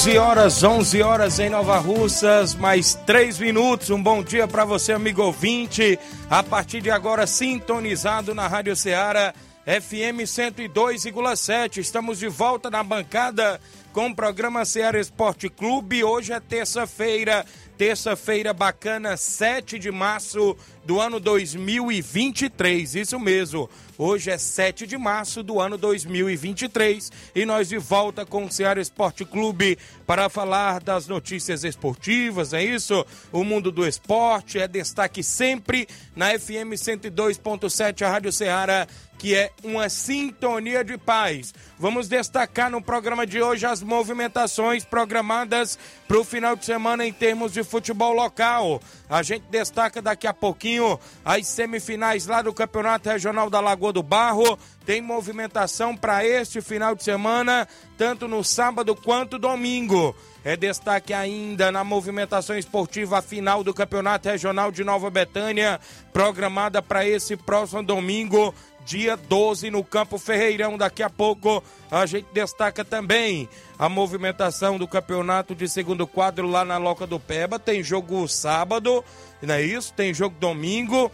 11 horas, 11 horas em Nova Russas, mais 3 minutos. Um bom dia para você, amigo ouvinte. A partir de agora, sintonizado na Rádio Ceará, FM 102,7. Estamos de volta na bancada com o programa Ceará Esporte Clube. Hoje é terça-feira, terça-feira bacana, 7 de março do ano 2023. Isso mesmo. Hoje é 7 de março do ano 2023 e nós de volta com o Ceará Esporte Clube para falar das notícias esportivas, é isso? O mundo do esporte é destaque sempre na FM 102.7, a Rádio Ceará, que é uma sintonia de paz. Vamos destacar no programa de hoje as movimentações programadas para o final de semana em termos de futebol local. A gente destaca daqui a pouquinho as semifinais lá do Campeonato Regional da Lagoa do Barro. Tem movimentação para este final de semana, tanto no sábado quanto domingo. É destaque ainda na movimentação esportiva final do Campeonato Regional de Nova Betânia, programada para esse próximo domingo dia 12 no Campo Ferreirão. Daqui a pouco a gente destaca também a movimentação do campeonato de segundo quadro lá na Loca do Peba. Tem jogo sábado, não é isso? Tem jogo domingo.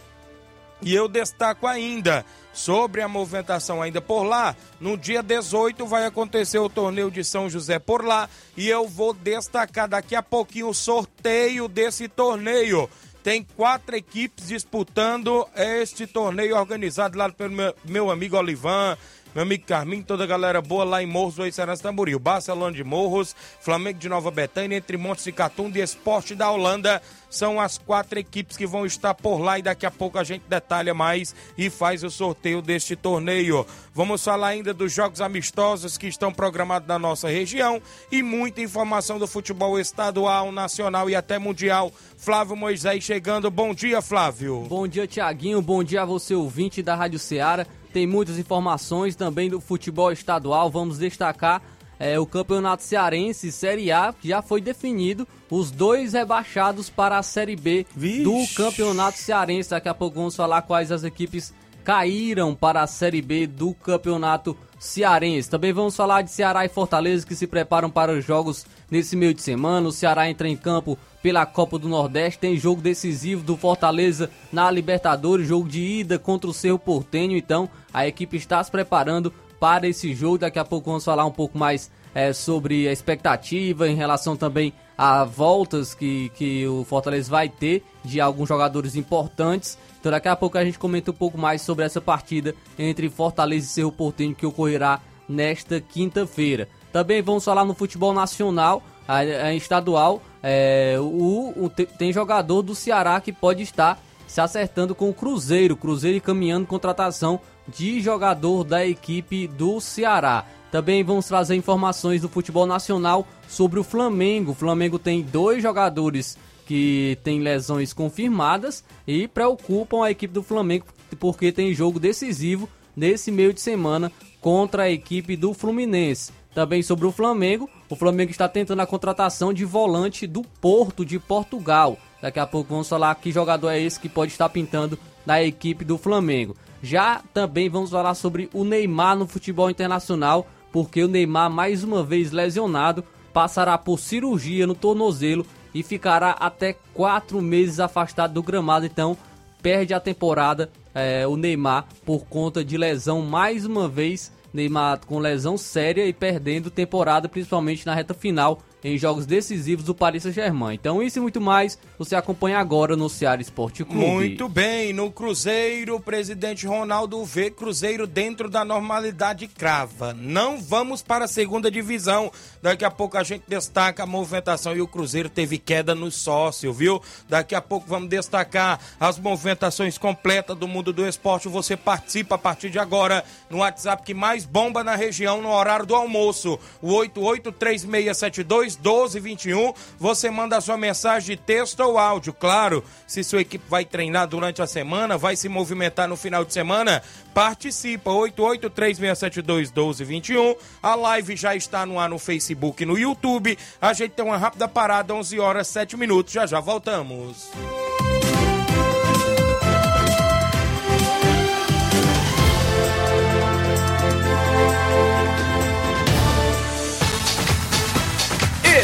E eu destaco ainda sobre a movimentação ainda por lá. No dia 18 vai acontecer o torneio de São José por lá e eu vou destacar daqui a pouquinho o sorteio desse torneio. Tem quatro equipes disputando este torneio organizado lá pelo meu, meu amigo Olivan, meu amigo Carminho, toda a galera boa lá em Morros do Eicerança Tamboril. Barcelona de Morros, Flamengo de Nova Betânia, entre Montes e Catunda e Esporte da Holanda. São as quatro equipes que vão estar por lá e daqui a pouco a gente detalha mais e faz o sorteio deste torneio. Vamos falar ainda dos jogos amistosos que estão programados na nossa região e muita informação do futebol estadual, nacional e até mundial. Flávio Moisés chegando. Bom dia, Flávio. Bom dia, Tiaguinho. Bom dia a você, ouvinte da Rádio Ceará tem muitas informações também do futebol estadual. Vamos destacar é, o Campeonato Cearense Série A, que já foi definido os dois rebaixados para a Série B Vixe. do Campeonato Cearense. Daqui a pouco vamos falar quais as equipes caíram para a Série B do Campeonato Cearense. Também vamos falar de Ceará e Fortaleza que se preparam para os jogos nesse meio de semana. O Ceará entra em campo pela Copa do Nordeste. Tem jogo decisivo do Fortaleza na Libertadores, jogo de ida contra o Cerro Portenho. Então, a equipe está se preparando para esse jogo. Daqui a pouco vamos falar um pouco mais é, sobre a expectativa em relação também a voltas que, que o Fortaleza vai ter de alguns jogadores importantes. Então daqui a pouco a gente comenta um pouco mais sobre essa partida entre Fortaleza e Cerro Portenho que ocorrerá nesta quinta-feira. Também vamos falar no futebol nacional, a, estadual. É, o, o, tem jogador do Ceará que pode estar se acertando com o Cruzeiro. Cruzeiro caminhando contratação de jogador da equipe do Ceará. Também vamos trazer informações do futebol nacional sobre o Flamengo. O Flamengo tem dois jogadores que têm lesões confirmadas e preocupam a equipe do Flamengo porque tem jogo decisivo nesse meio de semana contra a equipe do Fluminense. Também sobre o Flamengo, o Flamengo está tentando a contratação de volante do Porto de Portugal. Daqui a pouco vamos falar que jogador é esse que pode estar pintando na equipe do Flamengo. Já também vamos falar sobre o Neymar no futebol internacional, porque o Neymar, mais uma vez lesionado, passará por cirurgia no tornozelo e ficará até quatro meses afastado do gramado. Então, perde a temporada é, o Neymar por conta de lesão mais uma vez Neymar com lesão séria e perdendo temporada, principalmente na reta final em jogos decisivos do Paris Saint-Germain. Então isso e muito mais você acompanha agora no Ceará Esporte Clube. Muito bem, no Cruzeiro, o presidente Ronaldo vê Cruzeiro dentro da normalidade crava. Não vamos para a segunda divisão. Daqui a pouco a gente destaca a movimentação e o Cruzeiro teve queda no sócio, viu? Daqui a pouco vamos destacar as movimentações completas do mundo do esporte. Você participa a partir de agora no WhatsApp que mais bomba na região no horário do almoço. O 8836721221. Você manda a sua mensagem de texto ou áudio. Claro, se sua equipe vai treinar durante a semana, vai se movimentar no final de semana, participa. 8836721221. A live já está no ar no Facebook e no YouTube. A gente tem uma rápida parada, 11 horas 7 minutos. Já já voltamos.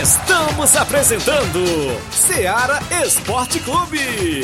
Estamos apresentando Seara Esporte Clube.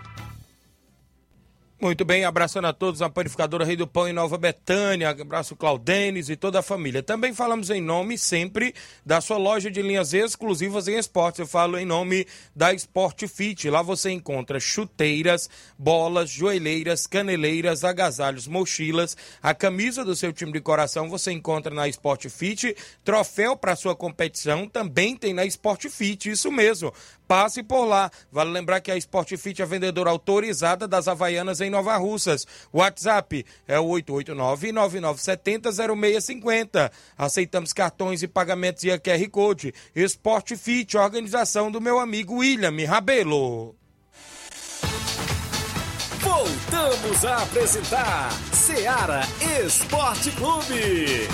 Muito bem, abraçando a todos a Panificadora Rei do Pão em Nova Betânia, abraço Claudenes e toda a família. Também falamos em nome sempre da sua loja de linhas exclusivas em esportes. Eu falo em nome da Sport Fit. Lá você encontra chuteiras, bolas, joelheiras, caneleiras, agasalhos, mochilas, a camisa do seu time de coração você encontra na Sport Fit. Troféu para sua competição também tem na Sport Fit, isso mesmo. Passe por lá. Vale lembrar que a Sport Fit é a vendedora autorizada das Havaianas em Nova Russas. WhatsApp é o 889-9970-0650. Aceitamos cartões e pagamentos via QR Code. Sport Fit, organização do meu amigo William Rabelo. Voltamos a apresentar Seara Esporte Clube.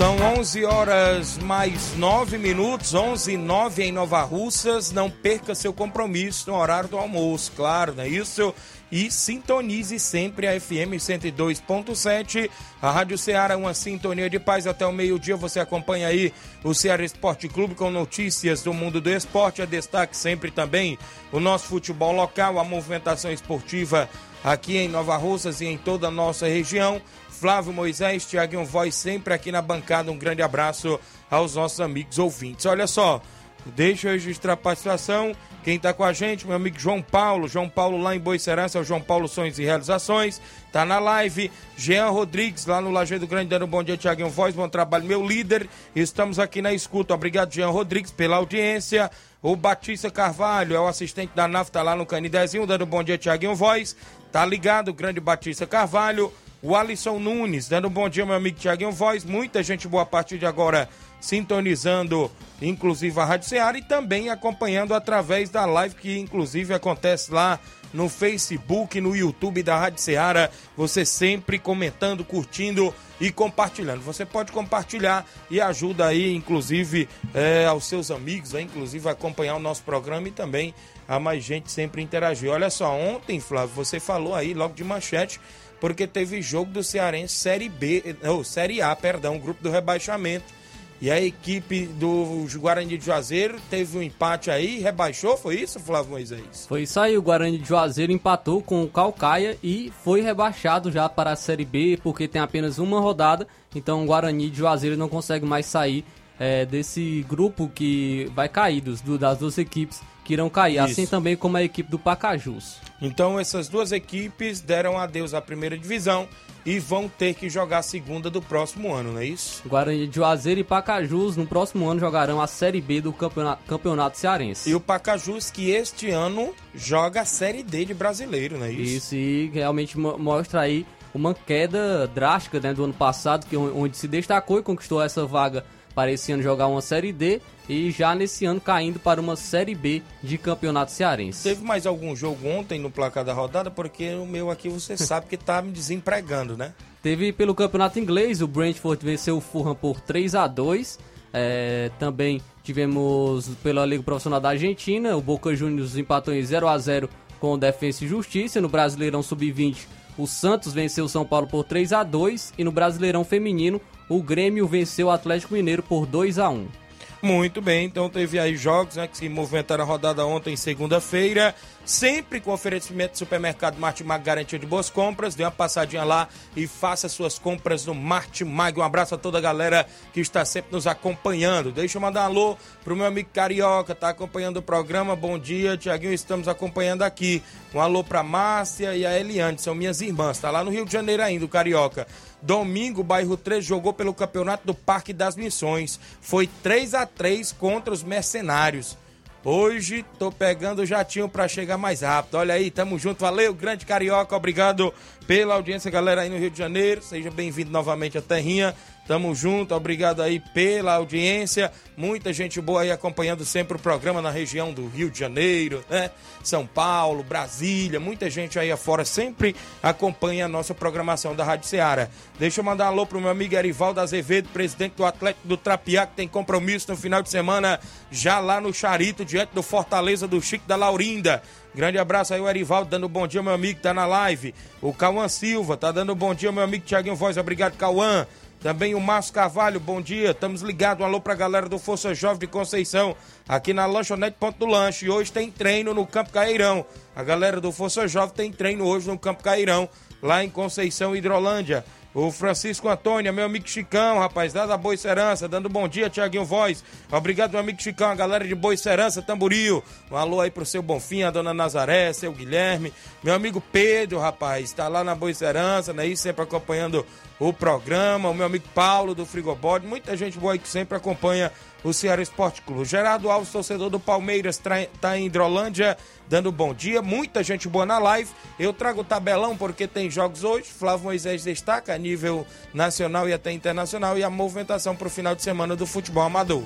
São 11 horas mais 9 minutos, 11 e 9 em Nova Russas. Não perca seu compromisso no horário do almoço, claro, não é isso? E sintonize sempre a FM 102.7. A Rádio Ceará, uma sintonia de paz até o meio-dia. Você acompanha aí o Ceará Esporte Clube com notícias do mundo do esporte. A destaque sempre também o nosso futebol local, a movimentação esportiva aqui em Nova Russas e em toda a nossa região. Flávio Moisés, Tiaguinho Voz, sempre aqui na bancada. Um grande abraço aos nossos amigos ouvintes. Olha só, deixa eu registrar a participação. Quem está com a gente, meu amigo João Paulo. João Paulo lá em Boicerança, é o João Paulo Sonhos e Realizações. Tá na live. Jean Rodrigues, lá no Lajeado Grande, dando um bom dia, Tiaguinho Voz. Bom trabalho, meu líder. Estamos aqui na escuta. Obrigado, Jean Rodrigues, pela audiência. O Batista Carvalho é o assistente da NAF, tá lá no Canidezinho, dando um bom dia, Tiaguinho Voz. Tá ligado, grande Batista Carvalho. O Alisson Nunes, dando um bom dia, meu amigo Tiaguinho Voz. Muita gente boa a partir de agora sintonizando, inclusive a Rádio Ceará e também acompanhando através da live que, inclusive, acontece lá no Facebook, no YouTube da Rádio Ceará. Você sempre comentando, curtindo e compartilhando. Você pode compartilhar e ajuda aí, inclusive, é, aos seus amigos, é, inclusive, a acompanhar o nosso programa e também a mais gente sempre interagir. Olha só, ontem, Flávio, você falou aí, logo de manchete, porque teve jogo do Cearense Série B, ou Série A, perdão, grupo do rebaixamento. E a equipe do Guarani de Juazeiro teve um empate aí, rebaixou, foi isso, Flávio Moisés? Foi isso aí, o Guarani de Juazeiro empatou com o Calcaia e foi rebaixado já para a Série B, porque tem apenas uma rodada, então o Guarani de Juazeiro não consegue mais sair é, desse grupo que vai cair, dos, do, das duas equipes que irão cair, Isso. assim também como a equipe do Pacajus. Então essas duas equipes deram adeus à primeira divisão e vão ter que jogar a segunda do próximo ano, não é isso? Guarani de Juazeiro e Pacajus no próximo ano jogarão a Série B do campeonato, campeonato cearense. E o Pacajus que este ano joga a Série D de brasileiro, não é isso? Isso, e realmente mo- mostra aí uma queda drástica né, do ano passado, que, onde se destacou e conquistou essa vaga para esse ano jogar uma Série D e já nesse ano caindo para uma Série B de campeonato cearense. Teve mais algum jogo ontem no placar da rodada? Porque o meu aqui você sabe que tá me desempregando, né? Teve pelo campeonato inglês, o Brentford venceu o Fulham por 3 a 2 É, também tivemos pela Liga Profissional da Argentina, o Boca Juniors empatou em 0 a 0 com o Defensa e Justiça. No Brasileirão Sub-20, o Santos venceu o São Paulo por 3 a 2 e no Brasileirão Feminino, o Grêmio venceu o Atlético Mineiro por 2 a 1 Muito bem, então teve aí jogos né, que se movimentaram a rodada ontem, segunda-feira. Sempre com oferecimento do supermercado Martimag Garantia de Boas Compras. Dê uma passadinha lá e faça suas compras no Martimag. Um abraço a toda a galera que está sempre nos acompanhando. Deixa eu mandar um alô pro meu amigo Carioca, tá acompanhando o programa. Bom dia, Tiaguinho, estamos acompanhando aqui. Um alô pra Márcia e a Eliane, são minhas irmãs. Tá lá no Rio de Janeiro ainda, o Carioca. Domingo, bairro 3 jogou pelo campeonato do Parque das Missões. Foi 3 a 3 contra os mercenários. Hoje tô pegando o jatinho para chegar mais rápido. Olha aí, tamo junto. Valeu, grande carioca. Obrigado pela audiência, galera aí no Rio de Janeiro. Seja bem-vindo novamente à Terrinha. Tamo junto. Obrigado aí pela audiência. Muita gente boa aí acompanhando sempre o programa na região do Rio de Janeiro, né? São Paulo, Brasília. Muita gente aí afora sempre acompanha a nossa programação da Rádio Ceará. Deixa eu mandar um alô pro meu amigo Erivaldo Azevedo, presidente do Atlético do Trapiá, que tem compromisso no final de semana já lá no Charito, diante do Fortaleza do Chico da Laurinda. Grande abraço aí, o Erivaldo, dando bom dia, meu amigo, tá na live. O Cauã Silva, tá dando bom dia, meu amigo Tiaguinho Voz. Obrigado, Cauã. Também o Márcio Carvalho, bom dia. Estamos ligados. Um alô pra galera do Força Jovem de Conceição, aqui na Lanchonete Ponto do Lanche. E hoje tem treino no Campo Cairão. A galera do Força Jovem tem treino hoje no Campo Cairão, lá em Conceição, Hidrolândia. O Francisco Antônio, meu amigo Chicão, rapaz, da Boa Serança, dando bom dia, Tiaguinho Voz. Obrigado, meu amigo Chicão, a galera de Boa Serança, Tamboril. Um alô aí pro seu Bonfim, a dona Nazaré, seu Guilherme. Meu amigo Pedro, rapaz, tá lá na Boa Serança, né? E sempre acompanhando o programa. O meu amigo Paulo do Frigobode, muita gente boa aí que sempre acompanha o Ceará Esporte Clube. Gerardo Alves, torcedor do Palmeiras, tra- tá em Hidrolândia, dando bom dia. Muita gente boa na live. Eu trago o tabelão porque tem jogos hoje. Flávio Moisés destaca a nível nacional e até internacional e a movimentação para o final de semana do futebol amador.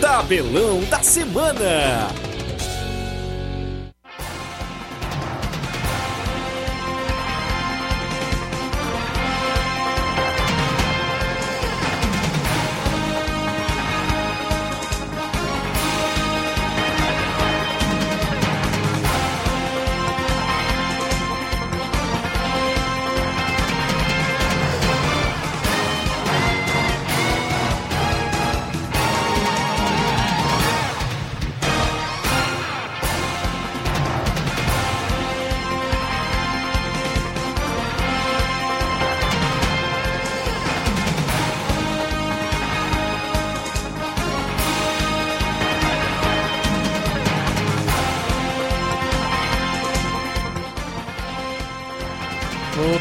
Tabelão da semana.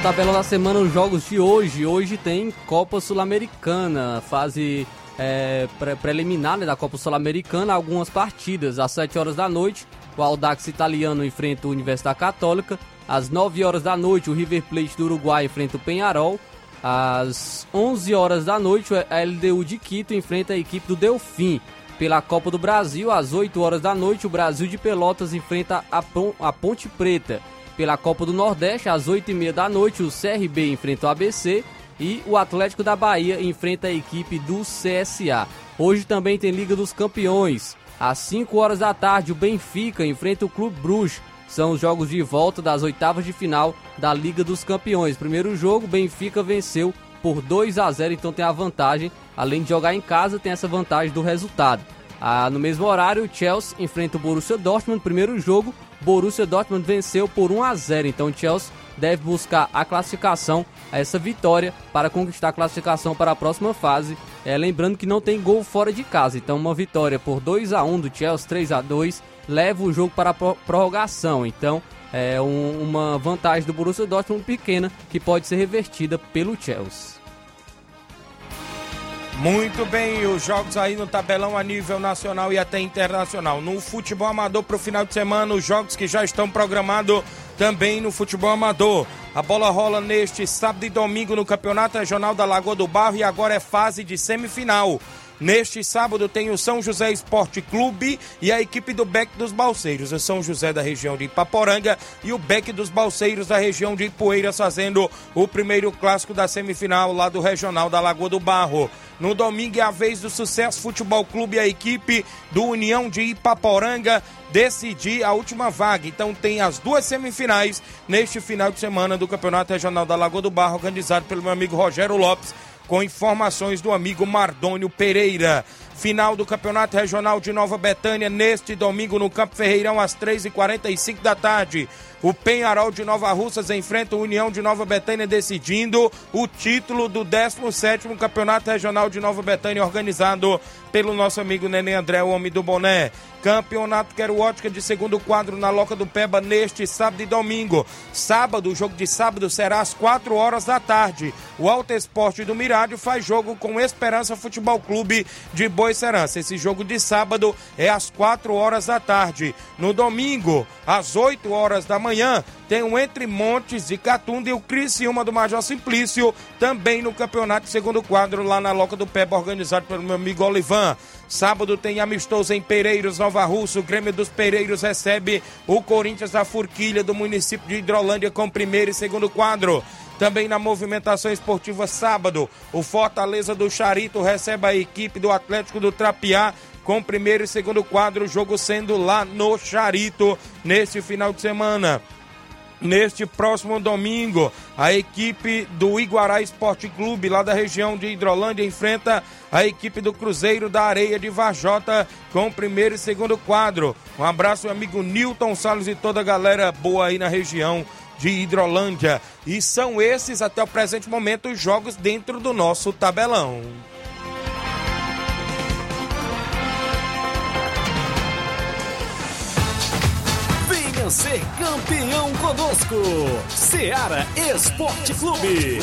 No tabelão da semana, os jogos de hoje. Hoje tem Copa Sul-Americana, fase é, pré- preliminar né, da Copa Sul-Americana. Algumas partidas. Às 7 horas da noite, o Audax Italiano enfrenta o Universidade Católica. Às 9 horas da noite, o River Plate do Uruguai enfrenta o Penharol. Às 11 horas da noite, a LDU de Quito enfrenta a equipe do Delfim. Pela Copa do Brasil, às 8 horas da noite, o Brasil de Pelotas enfrenta a, Pon- a Ponte Preta. Pela Copa do Nordeste, às 8h30 da noite, o CRB enfrenta o ABC e o Atlético da Bahia enfrenta a equipe do CSA. Hoje também tem Liga dos Campeões. Às 5 horas da tarde, o Benfica enfrenta o Clube Bruges. São os jogos de volta das oitavas de final da Liga dos Campeões. Primeiro jogo, Benfica venceu por 2 a 0, então tem a vantagem. Além de jogar em casa, tem essa vantagem do resultado. Ah, no mesmo horário, o Chelsea enfrenta o Borussia Dortmund. Primeiro jogo, Borussia Dortmund venceu por 1 a 0. Então o Chelsea deve buscar a classificação, essa vitória para conquistar a classificação para a próxima fase. É, lembrando que não tem gol fora de casa, então uma vitória por 2 a 1 do Chelsea, 3 a 2 leva o jogo para a prorrogação. Então é um, uma vantagem do Borussia Dortmund pequena que pode ser revertida pelo Chelsea. Muito bem, os jogos aí no tabelão a nível nacional e até internacional. No futebol amador para o final de semana, os jogos que já estão programados também no futebol amador. A bola rola neste sábado e domingo no Campeonato Regional da Lagoa do Barro e agora é fase de semifinal. Neste sábado tem o São José Esporte Clube e a equipe do Beck dos Balseiros. O São José da região de Ipaporanga e o Beck dos Balseiros da região de Ipueiras fazendo o primeiro clássico da semifinal lá do Regional da Lagoa do Barro. No domingo é a vez do Sucesso Futebol Clube e a equipe do União de Ipaporanga decidir a última vaga. Então tem as duas semifinais neste final de semana do Campeonato Regional da Lagoa do Barro, organizado pelo meu amigo Rogério Lopes com informações do amigo Mardônio Pereira. Final do Campeonato Regional de Nova Betânia neste domingo no Campo Ferreirão às 3h45 da tarde. O Penharol de Nova Russas enfrenta o União de Nova Betânia decidindo o título do 17º Campeonato Regional de Nova Betânia organizado pelo nosso amigo Nenê André, o homem do boné. Campeonato Quero Ótica de segundo quadro na Loca do Peba neste sábado e domingo. Sábado, o jogo de sábado será às 4 horas da tarde. O Alto Esporte do Mirádio faz jogo com Esperança Futebol Clube de Boicerança. Esse jogo de sábado é às 4 horas da tarde. No domingo, às 8 horas da manhã, tem o Entre Montes de Catunda e o Criciúma do Major Simplício, também no campeonato segundo quadro lá na Loca do Peba, organizado pelo meu amigo Olivan. Sábado tem amistoso em Pereiros, Nova Russa. O Grêmio dos Pereiros recebe o Corinthians da Forquilha do município de Hidrolândia com primeiro e segundo quadro. Também na movimentação esportiva sábado, o Fortaleza do Charito recebe a equipe do Atlético do Trapiá com primeiro e segundo quadro, jogo sendo lá no Charito neste final de semana. Neste próximo domingo, a equipe do Iguará Esporte Clube, lá da região de Hidrolândia, enfrenta a equipe do Cruzeiro da Areia de Vajota com o primeiro e segundo quadro. Um abraço, amigo Newton Salles e toda a galera boa aí na região de Hidrolândia. E são esses, até o presente momento, os jogos dentro do nosso tabelão. Venha ser campeão conosco. Seara Esporte Clube.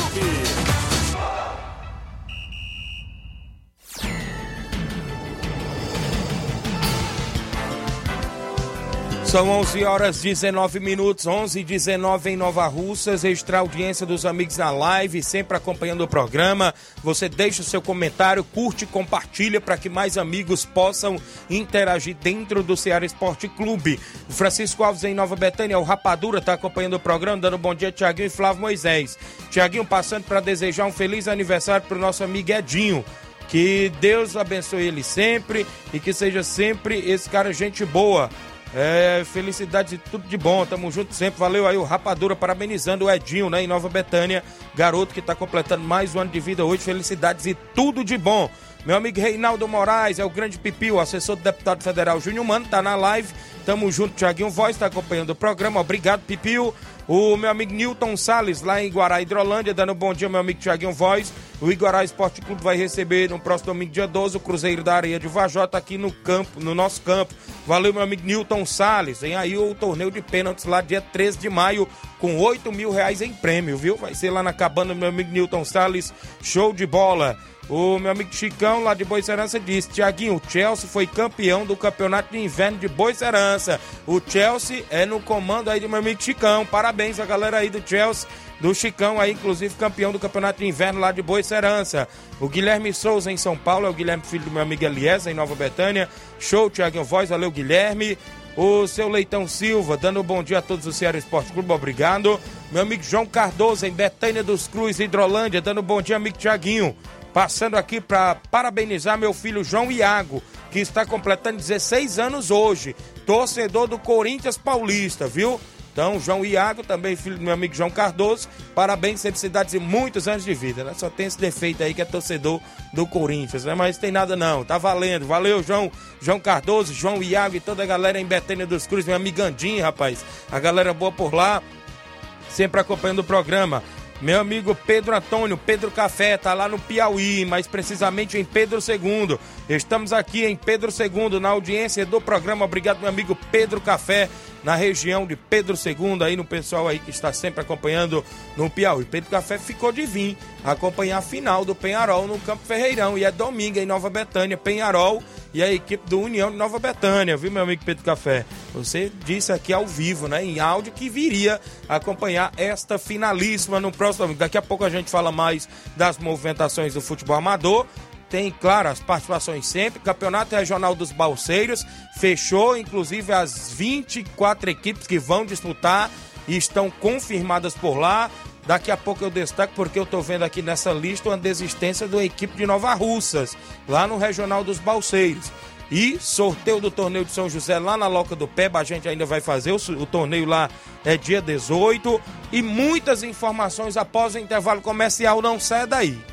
São 11 horas 19 minutos, 11 e 19 em Nova Russas. Extra audiência dos amigos na live, sempre acompanhando o programa. Você deixa o seu comentário, curte, compartilha para que mais amigos possam interagir dentro do Ceará Esporte Clube. O Francisco Alves em Nova Betânia, o Rapadura, está acompanhando o programa, dando bom dia, Tiaguinho e Flávio Moisés. Tiaguinho passando para desejar um feliz aniversário para o nosso amigo Edinho. Que Deus abençoe ele sempre e que seja sempre esse cara gente boa é, felicidades e tudo de bom. Tamo junto sempre. Valeu aí o Rapadura, parabenizando o Edinho, né, em Nova Betânia. Garoto que tá completando mais um ano de vida hoje. Felicidades e tudo de bom. Meu amigo Reinaldo Moraes, é o grande Pipio, assessor do deputado federal Júnior Mano, tá na live. Tamo junto, Tiaguinho Voz, tá acompanhando o programa. Obrigado, Pipio. O meu amigo Newton Sales, lá em Guará, Hidrolândia, dando um bom dia, meu amigo Tiaguinho Voz. O Iguará Esporte Clube vai receber no próximo domingo, dia 12, o Cruzeiro da Areia de Vajota aqui no campo, no nosso campo. Valeu, meu amigo Newton Sales. Vem aí o torneio de pênaltis lá, dia 13 de maio, com 8 mil reais em prêmio, viu? Vai ser lá na cabana meu amigo Newton Sales. Show de bola. O meu amigo Chicão, lá de Boicerança, disse: Tiaguinho, o Chelsea foi campeão do campeonato de inverno de Boicerança. O Chelsea é no comando aí do meu amigo Chicão. Parabéns a galera aí do Chelsea, do Chicão aí, inclusive campeão do campeonato de inverno lá de Boicerança. O Guilherme Souza em São Paulo, é o Guilherme, filho do meu amigo Eliezer, em Nova Betânia. Show, Tiaguinho Voz, valeu, Guilherme. O seu Leitão Silva, dando um bom dia a todos do Ceará Esporte Clube, obrigado. Meu amigo João Cardoso, em Betânia dos Cruz, Hidrolândia, dando um bom dia, amigo Tiaguinho. Passando aqui para parabenizar meu filho João Iago, que está completando 16 anos hoje. Torcedor do Corinthians Paulista, viu? Então, João Iago, também filho do meu amigo João Cardoso, parabéns, felicidades e muitos anos de vida, né? Só tem esse defeito aí que é torcedor do Corinthians, né? Mas tem nada não, tá valendo. Valeu, João, João Cardoso, João Iago e toda a galera em Betânia dos Cruz, meu amigo Andinho, rapaz. A galera boa por lá. sempre acompanhando o programa. Meu amigo Pedro Antônio, Pedro Café, tá lá no Piauí, mais precisamente em Pedro II. Estamos aqui em Pedro II, na audiência do programa. Obrigado, meu amigo Pedro Café, na região de Pedro II, aí no pessoal aí que está sempre acompanhando no Piauí. Pedro Café ficou de vir acompanhar a final do Penharol no Campo Ferreirão. E é domingo em Nova Betânia, Penharol e a equipe do União de Nova Betânia, viu, meu amigo Pedro Café? Você disse aqui ao vivo, né, em áudio, que viria acompanhar esta finalíssima no próximo. Daqui a pouco a gente fala mais das movimentações do futebol amador tem, claro, as participações sempre. Campeonato Regional dos Balseiros fechou, inclusive, as 24 equipes que vão disputar e estão confirmadas por lá. Daqui a pouco eu destaco porque eu estou vendo aqui nessa lista uma desistência da equipe de Nova Russas, lá no Regional dos Balseiros. E sorteio do torneio de São José lá na Loca do Peba, a gente ainda vai fazer. O, o torneio lá é dia 18. E muitas informações após o intervalo comercial. Não sai daí.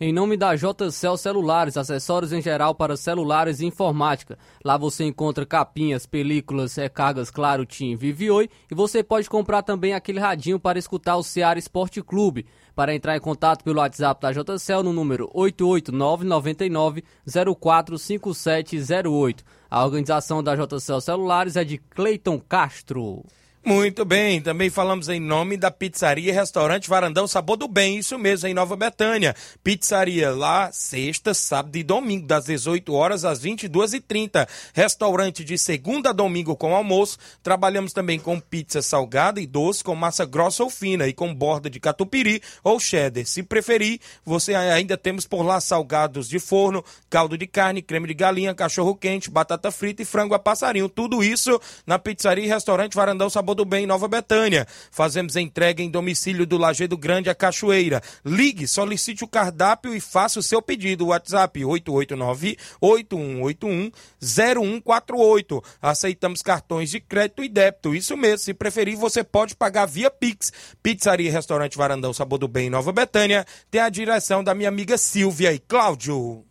Em nome da JCL Celulares, acessórios em geral para celulares e informática. Lá você encontra capinhas, películas, recargas Claro, TIM, Vivioi e você pode comprar também aquele radinho para escutar o Ceará Esporte Clube. Para entrar em contato pelo WhatsApp da JCL no número 88999045708. A organização da JCL Celulares é de Cleiton Castro. Muito bem, também falamos em nome da Pizzaria e Restaurante Varandão Sabor do Bem, isso mesmo, em Nova Betânia. Pizzaria lá, sexta, sábado e domingo, das 18 horas às 22h30. Restaurante de segunda a domingo com almoço. Trabalhamos também com pizza salgada e doce, com massa grossa ou fina e com borda de catupiry ou cheddar. Se preferir, você ainda temos por lá salgados de forno, caldo de carne, creme de galinha, cachorro quente, batata frita e frango a passarinho. Tudo isso na Pizzaria e Restaurante Varandão Sabor do Bem, Nova Betânia. Fazemos entrega em domicílio do Lajeado Grande a Cachoeira. Ligue, solicite o cardápio e faça o seu pedido. WhatsApp 889-8181-0148. Aceitamos cartões de crédito e débito. Isso mesmo, se preferir, você pode pagar via Pix. Pizzaria e Restaurante Varandão Sabor do Bem, Nova Betânia. Tem a direção da minha amiga Silvia e Cláudio.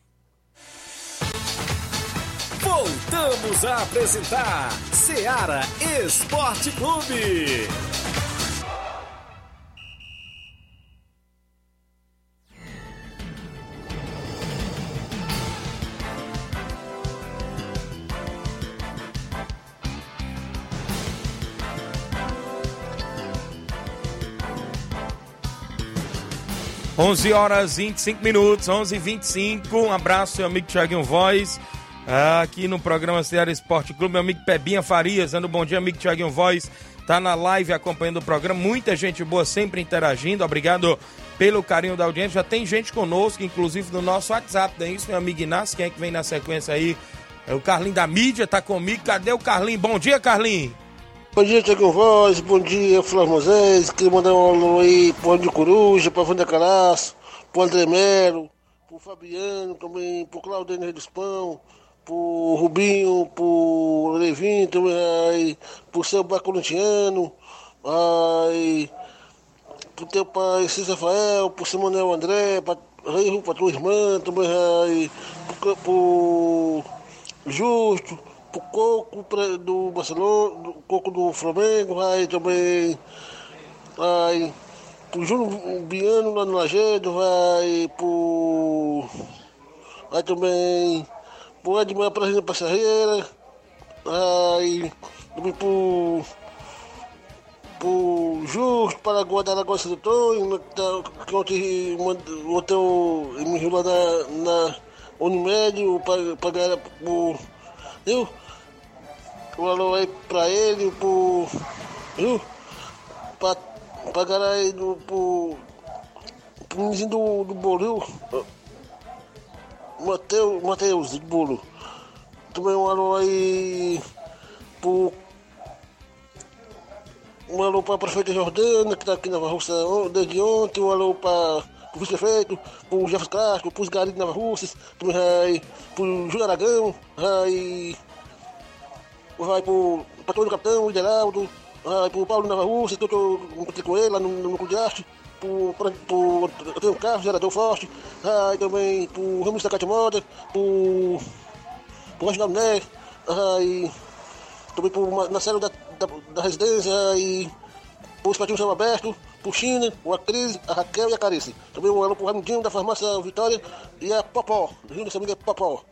Voltamos a apresentar Seara Esporte Clube. Onze horas 25 minutos, 11 e 25 Um abraço, meu amigo Thiaguinho Voz. Aqui no programa Ceará Esporte Clube, meu amigo Pebinha Farias, dando bom dia, amigo Thiaguinho Voz. Tá na live acompanhando o programa. Muita gente boa sempre interagindo. Obrigado pelo carinho da audiência. Já tem gente conosco, inclusive no nosso WhatsApp. Não é isso, meu amigo Inácio? Quem é que vem na sequência aí? É o Carlinho da mídia, tá comigo. Cadê o Carlinho? Bom dia, Carlinho. Bom dia, Tiago Voz, bom dia, Flávio Moisés, queria mandar um alô aí pro André Coruja, pra Wanda Caraço, pro André Melo, pro Fabiano, também pro Claudênio dos Pão, pro Rubinho, pro também, aí, pro seu Bacorintiano, aí, pro teu pai Cis Rafael, pro Simonel André, pra, aí, pra tua irmã, também, aí, pro, pro Justo, pro Coco pra- do Barcelona, do Coco do Flamengo, aí também, aí, pro Júnior Biano lá no Lagedo, vai pro, aí também, pro Edmar Prazinha Passarreira, aí também pro, pro Justo, para guardar a gosta do Tonho, que ontem eu me enrolou na, na Unimed, pagar pro. Viu? Um alô aí pra ele, pro. Viu? Pra pagar aí do, pro. pro menino do, do bolo, Mateus, Mateus do bolo. Também um alô aí pro um alô para a prefeita Jordana, que está aqui na Nova Russa desde ontem, um alô para o vice-prefeito, para o Jefferson Castro, para os garis de Nova Russas, também vai para o Júlio Aragão, vai, vai para todo o capitão, o Geraldo, vai para o Paulo de Nova Russa, que eu tô- encontrei com ele lá no, no Clube pro, pro, eu tenho um carro, gerador forte, vai também o Ramos da Cátia Moda, para o Reginaldo Neves, vai também por Marcelo da, da, da residência e os patinhos são abertos, por China, o Cris, a Raquel e a Carice. Também um alô pro Ramudinho da farmácia Vitória e a Popó, do Rio da Família Popó.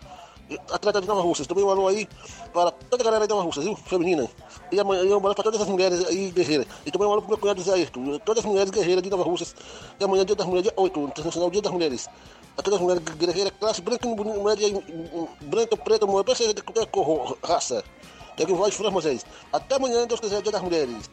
Atleta de Nova Russas. Também um alô aí para toda a galera de Nova Russas, viu? Feminina. E amanhã e um alô para todas as mulheres aí guerreiras. E também um alô pro meu cunhado Zé Ayrton. Todas as mulheres guerreiras de Nova Russas. E amanhã, dia das mulheres, dia 8, Internacional Dia das Mulheres. A todas as mulheres guerreiras, classe branca, média, branca, preta, mulher, ser de qualquer cor, raça. É que voz Fran Moisés. Até amanhã, Deus quiser, dia das mulheres.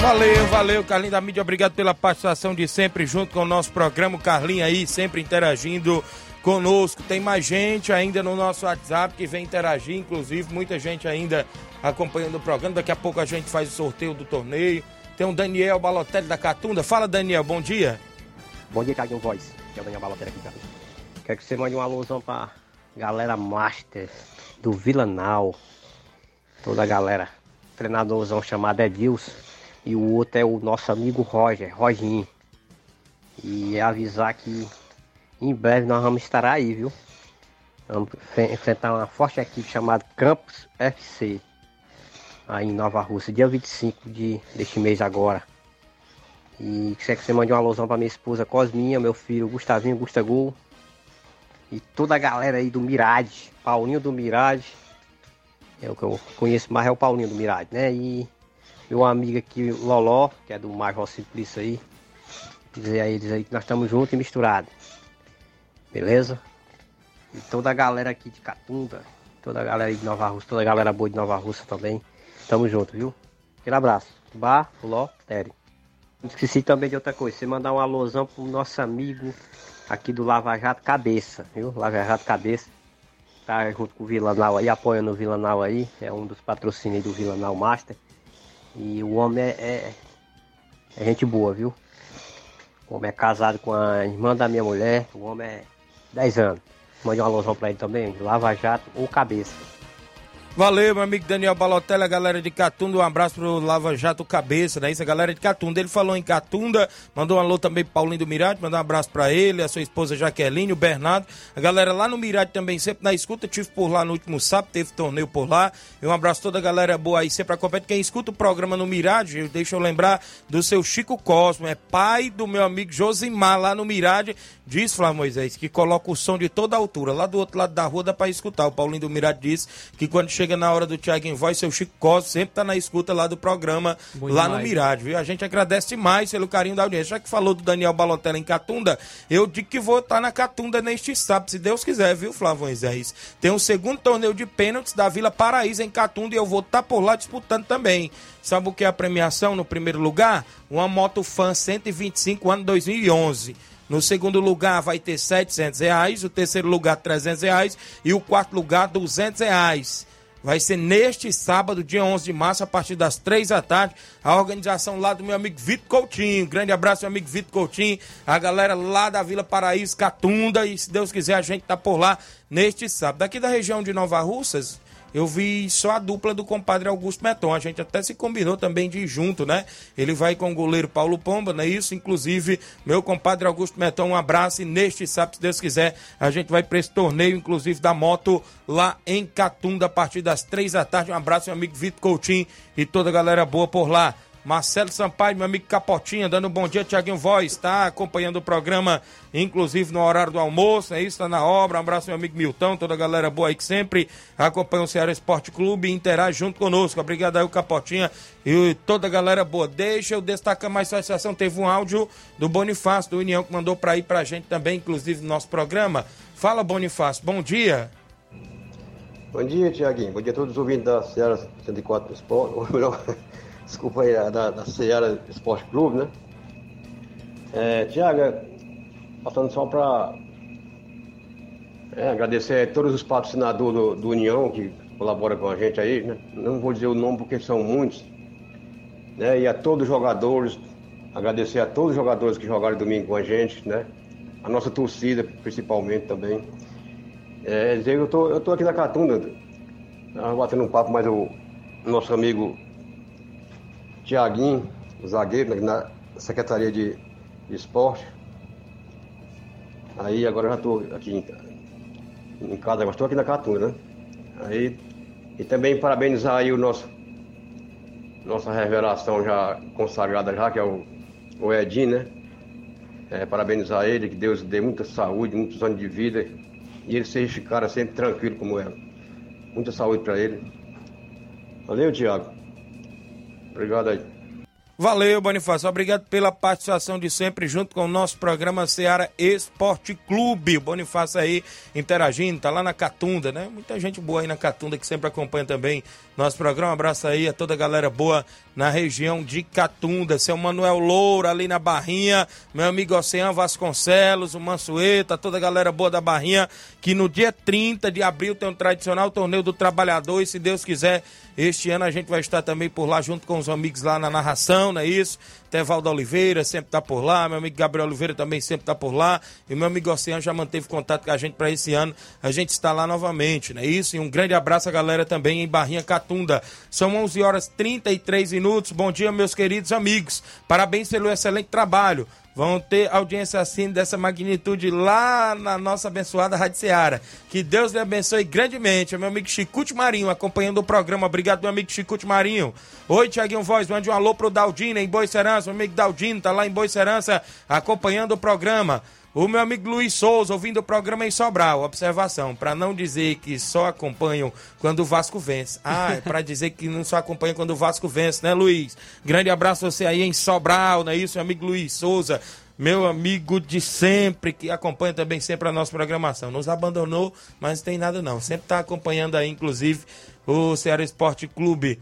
Valeu, valeu, Carlinho da mídia, obrigado pela participação de sempre junto com o nosso programa. O Carlinho aí sempre interagindo conosco. Tem mais gente ainda no nosso WhatsApp que vem interagir, inclusive muita gente ainda acompanhando o programa. Daqui a pouco a gente faz o sorteio do torneio. Tem o Daniel Balotelli da Catunda. Fala, Daniel, bom dia. Bom dia, Thiaguinho Voz. É o Daniel Baloteira aqui, cara. Quero que você mande um alusão pra galera Master do Villanal. Toda a galera. Treinadorzão chamado Edilson. E o outro é o nosso amigo Roger, Roginho. E avisar que em breve nós vamos estar aí, viu? Vamos enfre- enfrentar uma forte equipe chamada Campus FC. Aí em Nova Rússia, dia 25 de, deste mês agora. E quer que você mande uma alusão pra minha esposa Cosminha, meu filho Gustavinho Gustagol. E toda a galera aí do Mirade, Paulinho do Mirade. É o que eu conheço mais é o Paulinho do Mirade, né? E meu amigo aqui, Loló, que é do Major Simplício aí. Dizer a eles aí que nós estamos juntos e misturados. Beleza? E toda a galera aqui de Catunda, toda a galera de Nova Rússia, toda a galera boa de Nova Rússia também. Tamo junto, viu? Aquele abraço. Bar, Ló, Tere. Esqueci também de outra coisa. Você mandar um alôzão pro nosso amigo aqui do Lava Jato Cabeça, viu? Lava Jato Cabeça. Tá junto com o Villanal aí, apoiando o Villanal aí. É um dos patrocínios do Villanal Master. E o homem é, é, é gente boa, viu? O homem é casado com a irmã da minha mulher. O homem é 10 anos. Mande um alôzão pra ele também. Lava Jato ou Cabeça. Valeu, meu amigo Daniel Balotelli, a galera de Catunda, um abraço pro Lava Jato Cabeça, né? Isso, a galera de Catunda. Ele falou em Catunda, mandou um alô também pro Paulinho do Mirade, mandou um abraço pra ele, a sua esposa Jaqueline, o Bernardo. A galera lá no Mirade também, sempre na escuta, tive por lá no último sábado, teve torneio por lá. E um abraço toda a galera boa aí, sempre acompanhando. Quem escuta o programa no Mirade, deixa eu lembrar do seu Chico Cosmo, é pai do meu amigo Josimar lá no Mirade. Diz, Flávio Moisés, que coloca o som de toda altura. Lá do outro lado da rua dá pra escutar. O Paulinho do Mirade diz que quando chega na hora do Thiago em voz, seu Chico Costa sempre tá na escuta lá do programa, Bom lá no demais. Mirade, viu? A gente agradece demais pelo carinho da audiência. Já que falou do Daniel Balotelli em Catunda, eu digo que vou estar na Catunda neste sábado, se Deus quiser, viu, Flávio Moisés? Tem um segundo torneio de pênaltis da Vila Paraíso em Catunda e eu vou estar por lá disputando também. Sabe o que é a premiação no primeiro lugar? Uma moto fan 125 ano 2011. No segundo lugar vai ter 700 reais, o terceiro lugar 300 reais e o quarto lugar 200 reais. Vai ser neste sábado, dia 11 de março, a partir das 3 da tarde, a organização lá do meu amigo Vitor Coutinho. Grande abraço, meu amigo Vitor Coutinho, a galera lá da Vila Paraíso, Catunda, e se Deus quiser a gente tá por lá neste sábado. Daqui da região de Nova Russas, eu vi só a dupla do compadre Augusto Meton. A gente até se combinou também de ir junto, né? Ele vai com o goleiro Paulo Pomba, não é isso? Inclusive, meu compadre Augusto Meton, um abraço. E neste sábado, se Deus quiser, a gente vai para esse torneio, inclusive da moto, lá em Catunda, a partir das três da tarde. Um abraço, meu amigo Vitor Coutinho e toda a galera boa por lá. Marcelo Sampaio, meu amigo Capotinha, dando um bom dia, Tiaguinho Voz, tá acompanhando o programa, inclusive no horário do almoço, é isso, tá na obra. Um abraço, meu amigo Milton, toda a galera boa aí que sempre acompanha o Ceará Esporte Clube e interage junto conosco. Obrigado aí, o Capotinha e toda a galera boa. Deixa eu destacar mais sua situação. Teve um áudio do Bonifácio, do União, que mandou pra ir pra gente também, inclusive no nosso programa. Fala, Bonifácio, bom dia. Bom dia, Tiaguinho. Bom dia a todos os ouvintes da Seara 104 Esporte, ou melhor, desculpa aí, da, da Seara Esporte Clube, né? É, Tiago, passando só para é, agradecer a todos os patrocinadores do, do, União que colaboram com a gente aí, né? Não vou dizer o nome porque são muitos, né? E a todos os jogadores, agradecer a todos os jogadores que jogaram domingo com a gente, né? A nossa torcida, principalmente também. É, eu tô, eu tô aqui na Catunda, batendo um papo mais o nosso amigo Tiaguinho, zagueiro, na Secretaria de, Esporte. Aí agora eu já estou aqui em, em casa, mas estou aqui na Catunda, né? Aí, e também parabenizar aí o nosso nossa revelação já consagrada já, que é o, o Edinho, né? É, parabenizar ele, que Deus dê muita saúde, muitos anos de vida e ele seja esse cara sempre tranquilo como ela. Muita saúde para ele. Valeu, Tiago. Obrigado aí. Valeu, Bonifácio. Obrigado pela participação de sempre junto com o nosso programa Seara Esporte Clube. O Bonifácio aí interagindo, tá lá na Catunda, né? Muita gente boa aí na Catunda que sempre acompanha também nosso programa. Abraço aí a toda a galera boa na região de Catunda. Seu Manuel Loura ali na Barrinha, meu amigo Oceano Vasconcelos, o Mansueta, toda a galera boa da Barrinha, que no dia 30 de abril tem um tradicional torneio do trabalhador e se Deus quiser, este ano a gente vai estar também por lá junto com os amigos lá na narração, não é isso? Tevaldo Oliveira sempre está por lá, meu amigo Gabriel Oliveira também sempre está por lá, e meu amigo Oceano já manteve contato com a gente para esse ano, a gente está lá novamente, não é isso? E um grande abraço a galera também em Barrinha Catunda. São 11 horas 33 minutos. Bom dia, meus queridos amigos. Parabéns pelo excelente trabalho vão ter audiência assim dessa magnitude lá na nossa abençoada Rádio Seara. Que Deus lhe abençoe grandemente. É meu amigo Chicute Marinho acompanhando o programa. Obrigado, meu amigo Chicute Marinho. Oi, Tiaguinho Voz, mande um alô pro Daldino em Boa Serança. Meu amigo Daldino tá lá em Boa Serança acompanhando o programa. O meu amigo Luiz Souza, ouvindo o programa em Sobral. Observação, para não dizer que só acompanham quando o Vasco vence. Ah, é para dizer que não só acompanham quando o Vasco vence, né, Luiz? Grande abraço a você aí em Sobral, não é isso, meu amigo Luiz Souza? Meu amigo de sempre, que acompanha também sempre a nossa programação. Nos abandonou, mas não tem nada não. Sempre está acompanhando aí, inclusive, o Ceará Esporte Clube.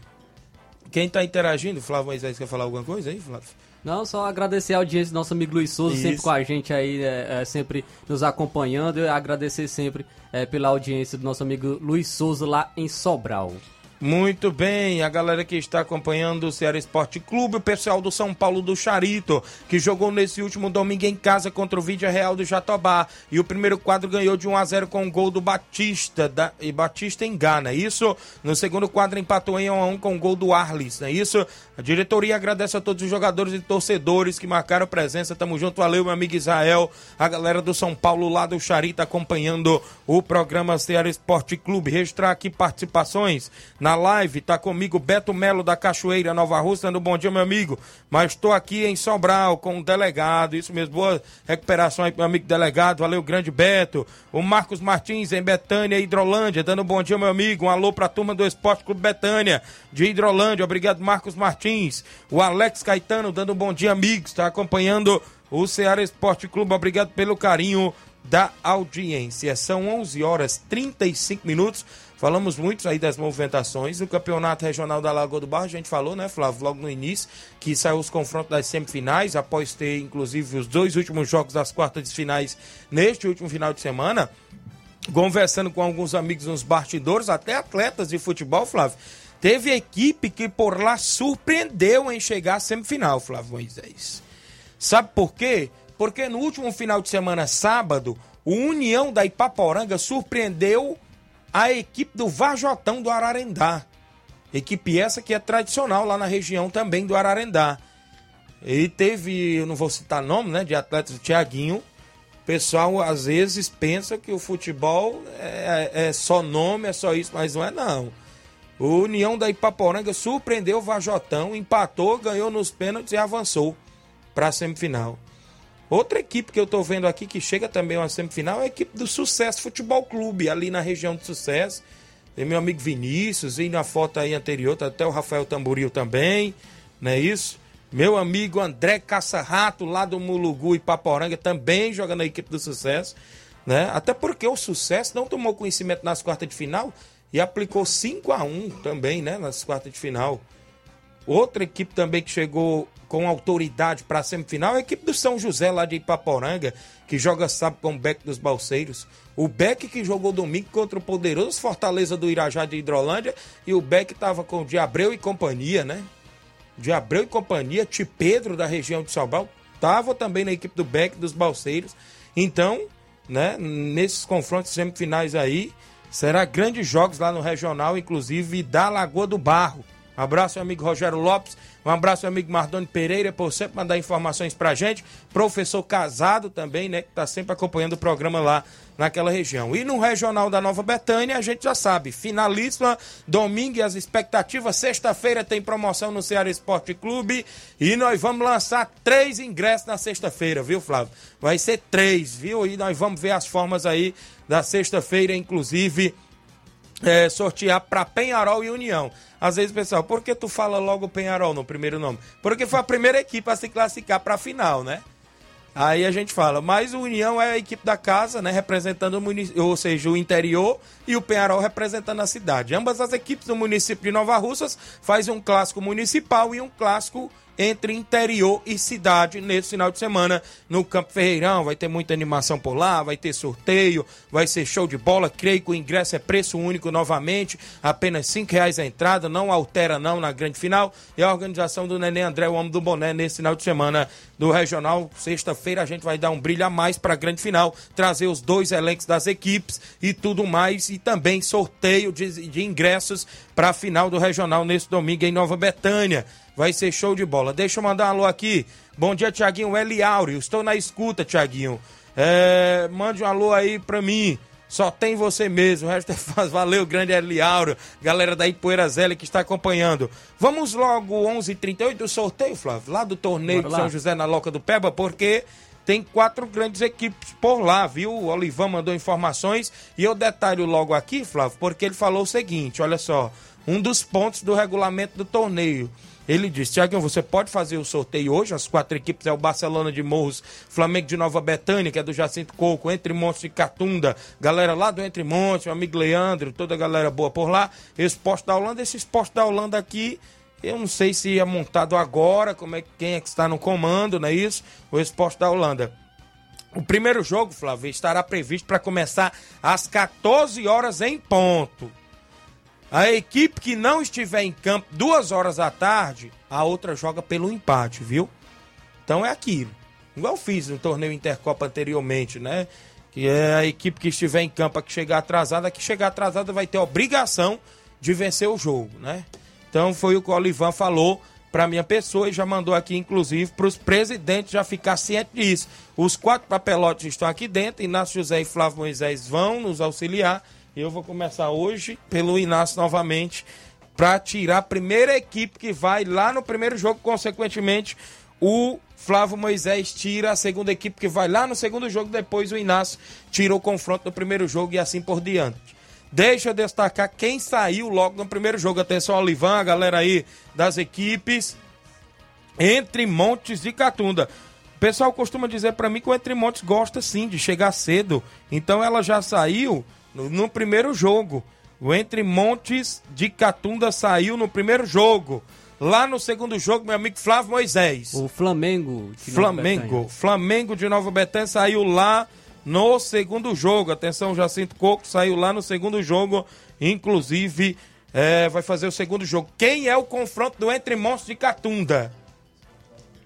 Quem está interagindo? Flávio Moisés quer falar alguma coisa aí, Flávio? Não, só agradecer a audiência do nosso amigo Luiz Souza, Isso. sempre com a gente aí, é, é, sempre nos acompanhando. E agradecer sempre é, pela audiência do nosso amigo Luiz Souza lá em Sobral. Muito bem, a galera que está acompanhando o Ceará Esporte Clube, o pessoal do São Paulo do Charito, que jogou nesse último domingo em casa contra o Vídeo Real do Jatobá. E o primeiro quadro ganhou de 1 a 0 com o um gol do Batista, da, e Batista engana, é isso? No segundo quadro empatou em 1 a 1 com o gol do Arlis, é isso? A diretoria agradece a todos os jogadores e torcedores que marcaram presença. Tamo junto, valeu, meu amigo Israel, a galera do São Paulo lá do Charito acompanhando o programa Ceará Esporte Clube. Registrar aqui participações na live tá comigo Beto Melo da Cachoeira, Nova Rússia, dando um bom dia, meu amigo. Mas estou aqui em Sobral com o delegado, isso mesmo, boa recuperação aí, meu amigo delegado, valeu, grande Beto. O Marcos Martins em Betânia, Hidrolândia, dando um bom dia, meu amigo. Um alô pra turma do Esporte Clube Betânia, de Hidrolândia, obrigado, Marcos Martins. O Alex Caetano, dando um bom dia, amigos, está acompanhando o Ceará Esporte Clube, obrigado pelo carinho da audiência. São 11 horas 35 minutos. Falamos muito aí das movimentações. O campeonato regional da Lagoa do Barro, a gente falou, né, Flávio, logo no início, que saiu os confrontos das semifinais, após ter, inclusive, os dois últimos jogos das quartas de finais neste último final de semana. Conversando com alguns amigos nos bastidores, até atletas de futebol, Flávio. Teve equipe que por lá surpreendeu em chegar à semifinal, Flávio Moisés. Sabe por quê? Porque no último final de semana, sábado, o União da Ipaporanga surpreendeu a equipe do Vajotão do Ararendá. Equipe essa que é tradicional lá na região também do Ararendá. E teve, eu não vou citar nome, né, de atletas do Tiaguinho. Pessoal às vezes pensa que o futebol é, é, só nome, é só isso, mas não é não. O União da Ipaporanga surpreendeu o Vajotão, empatou, ganhou nos pênaltis e avançou para a semifinal. Outra equipe que eu tô vendo aqui que chega também a semifinal é a equipe do Sucesso Futebol Clube, ali na região do Sucesso. Tem meu amigo Vinícius, e na foto aí anterior, tá até o Rafael Tamboril também, não é isso? Meu amigo André Caça-Rato, lá do Mulugu e Paporanga, também joga na equipe do Sucesso. Né? Até porque o Sucesso não tomou conhecimento nas quartas de final e aplicou 5 a 1 também né? nas quartas de final. Outra equipe também que chegou com autoridade para a semifinal a equipe do São José, lá de Ipaporanga, que joga sábado com o Beck dos Balseiros. O Beck que jogou domingo contra o poderoso Fortaleza do Irajá de Hidrolândia e o Beck estava com o Diabreu e companhia, né? de Abreu e companhia, Ti Pedro da região de Salval, estava também na equipe do Beck dos Balseiros. Então, né, nesses confrontos semifinais aí, será grandes jogos lá no regional, inclusive da Lagoa do Barro. Um abraço, meu amigo Rogério Lopes. Um abraço, meu amigo Mardoni Pereira, por sempre mandar informações pra gente. Professor casado também, né? Que tá sempre acompanhando o programa lá naquela região. E no Regional da Nova Betânia, a gente já sabe, finalíssima, domingo e as expectativas, sexta-feira tem promoção no Ceará Esporte Clube e nós vamos lançar três ingressos na sexta-feira, viu, Flávio? Vai ser três, viu? E nós vamos ver as formas aí da sexta-feira, inclusive é, sortear para Penharol e União. Às vezes, pessoal, por que tu fala logo Penharol no primeiro nome? Porque foi a primeira equipe a se classificar para a final, né? Aí a gente fala, mas o União é a equipe da casa, né? Representando o município, ou seja, o interior, e o Penharol representando a cidade. Ambas as equipes do município de Nova Russas fazem um clássico municipal e um clássico entre interior e cidade nesse final de semana no Campo Ferreirão. Vai ter muita animação por lá, vai ter sorteio, vai ser show de bola. Creio que o ingresso é preço único novamente, apenas cinco reais a entrada, não altera não na grande final. E a organização do Nenê André, o homem do boné, nesse final de semana do Regional. Sexta-feira a gente vai dar um brilho a mais para a grande final, trazer os dois elencos das equipes e tudo mais. E também sorteio de, de ingressos para a final do Regional nesse domingo em Nova Betânia. Vai ser show de bola. Deixa eu mandar um alô aqui. Bom dia, Tiaguinho Eli Áureo. Estou na escuta, Tiaguinho. É, mande um alô aí pra mim. Só tem você mesmo. O resto é fácil. Valeu, grande Eli Áureo. Galera da Ipoeira Zélia que está acompanhando. Vamos logo, 11:38 h 38 do sorteio, Flávio. Lá do torneio de São José na Loca do Peba, porque tem quatro grandes equipes por lá, viu? O Olivan mandou informações e eu detalho logo aqui, Flávio, porque ele falou o seguinte: olha só, um dos pontos do regulamento do torneio ele disse: Tiaguinho, você pode fazer o sorteio hoje? As quatro equipes é o Barcelona de Morros, Flamengo de Nova Betânia, que é do Jacinto Coco, Entre Montes e Catunda, galera lá do Entre Montes, meu amigo Leandro, toda a galera boa por lá. Esporte da Holanda, esse esporte da Holanda aqui, eu não sei se é montado agora, como é, quem é que está no comando, não é isso? O esporte da Holanda. O primeiro jogo, Flávio, estará previsto para começar às 14 horas em ponto. A equipe que não estiver em campo duas horas da tarde, a outra joga pelo empate, viu? Então é aquilo. Igual eu fiz no torneio Intercopa anteriormente, né? Que é a equipe que estiver em campo, a que chegar atrasada, a que chegar atrasada vai ter obrigação de vencer o jogo, né? Então foi o que o Olivan falou para minha pessoa e já mandou aqui, inclusive, para os presidentes já ficar cientes disso. Os quatro papelotes estão aqui dentro, Inácio José e Flávio Moisés vão nos auxiliar eu vou começar hoje pelo Inácio novamente para tirar a primeira equipe que vai lá no primeiro jogo, consequentemente o Flávio Moisés tira a segunda equipe que vai lá no segundo jogo, depois o Inácio tira o confronto do primeiro jogo e assim por diante. Deixa eu destacar quem saiu logo no primeiro jogo. Atenção, Olivan, a galera aí das equipes. Entre Montes e Catunda. O pessoal costuma dizer para mim que o Entre Montes gosta sim de chegar cedo. Então ela já saiu no, no primeiro jogo. O Entre Montes de Catunda saiu no primeiro jogo. Lá no segundo jogo, meu amigo Flávio Moisés. O Flamengo de Flamengo. Nova Flamengo de Nova Betânia saiu lá no segundo jogo. Atenção, Jacinto Coco saiu lá no segundo jogo. Inclusive, é, vai fazer o segundo jogo. Quem é o confronto do Entre Montes de Catunda?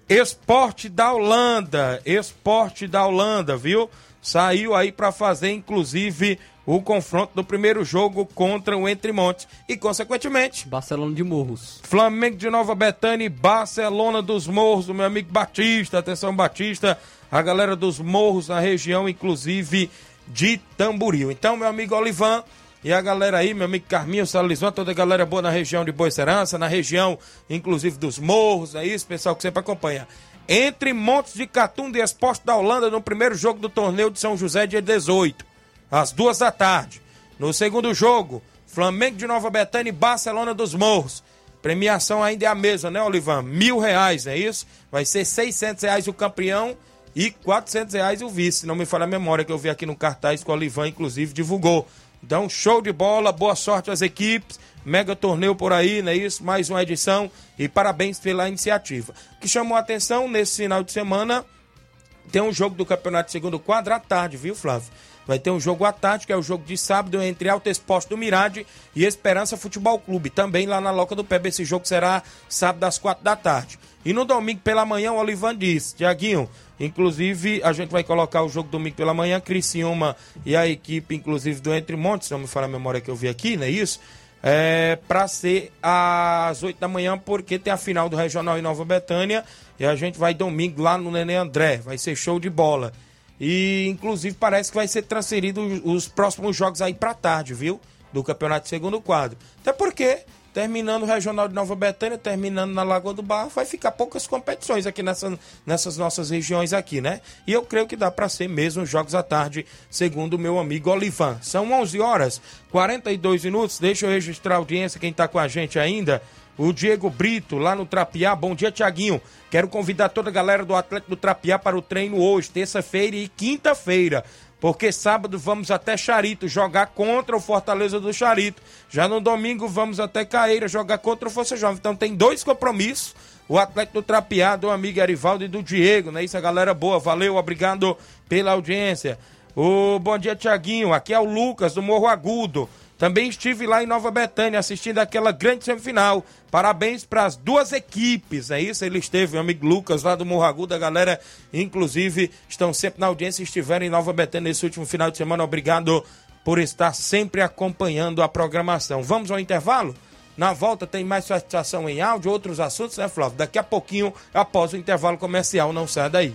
Esporte da Holanda. Esporte da Holanda, viu? Saiu aí para fazer, inclusive, o confronto do primeiro jogo contra o Entre Montes e, consequentemente, Barcelona de Morros. Flamengo de Nova Betânia e Barcelona dos Morros, o meu amigo Batista, atenção Batista, a galera dos Morros na região, inclusive de Tamboril. Então, meu amigo Olivan, E a galera aí, meu amigo Carminho, Salizão, toda a galera boa na região de Boa Serança, na região, inclusive dos morros, é isso, pessoal que sempre acompanha. Entre Montes de Catunda e Esporte da Holanda no primeiro jogo do torneio de São José, dia 18, às duas da tarde. No segundo jogo, Flamengo de Nova Betânia e Barcelona dos Morros. Premiação ainda é a mesma, né, Olivan? Mil reais, é isso? Vai ser 600 reais o campeão e 400 reais o vice. Não me falha a memória que eu vi aqui no cartaz que o Olivan, inclusive, divulgou. Então, show de bola, boa sorte às equipes. Mega torneio por aí, não é isso? Mais uma edição e parabéns pela iniciativa. O que chamou a atenção nesse final de semana tem um jogo do Campeonato Segundo Quadro à tarde, viu, Flávio? Vai ter um jogo à tarde, que é o jogo de sábado, entre Alto Exposto do Mirade e Esperança Futebol Clube. Também lá na Loca do Pebe. Esse jogo será sábado às quatro da tarde. E no domingo pela manhã, o Olivan disse, Tiaguinho, inclusive a gente vai colocar o jogo domingo pela manhã, Criciúma e a equipe, inclusive, do Entre Montes, se não me fala a memória que eu vi aqui, não é isso? É, para ser às 8 da manhã, porque tem a final do Regional em Nova Betânia e a gente vai domingo lá no Nenê André. Vai ser show de bola. E inclusive parece que vai ser transferido os próximos jogos aí para tarde, viu? Do campeonato segundo quadro. Até porque, terminando o Regional de Nova Betânia, terminando na Lagoa do Barro, vai ficar poucas competições aqui nessa, nessas nossas regiões aqui, né? E eu creio que dá para ser mesmo jogos à tarde, segundo o meu amigo Olivan. São 11 horas, 42 minutos. Deixa eu registrar a audiência, quem tá com a gente ainda. O Diego Brito, lá no Trapiá. Bom dia, Tiaguinho. Quero convidar toda a galera do Atlético do Trapiá para o treino hoje, terça-feira e quinta-feira. Porque sábado vamos até Charito jogar contra o Fortaleza do Charito. Já no domingo vamos até Caeira jogar contra o Força Jovem. Então tem dois compromissos. O Atlético do Trapiá, do amigo Arivaldo e do Diego, né? Isso, a galera boa. Valeu, obrigado pela audiência. O bom dia, Tiaguinho. Aqui é o Lucas do Morro Agudo. Também estive lá em Nova Betânia assistindo aquela grande semifinal. Parabéns para as duas equipes, é isso? Ele esteve, meu amigo Lucas, lá do Morro Agudo. A galera, inclusive, estão sempre na audiência e estiveram em Nova Betânia nesse último final de semana. Obrigado por estar sempre acompanhando a programação. Vamos ao intervalo? Na volta tem mais satisfação em áudio, outros assuntos, né, Flávio? Daqui a pouquinho, após o intervalo comercial, não sai daí.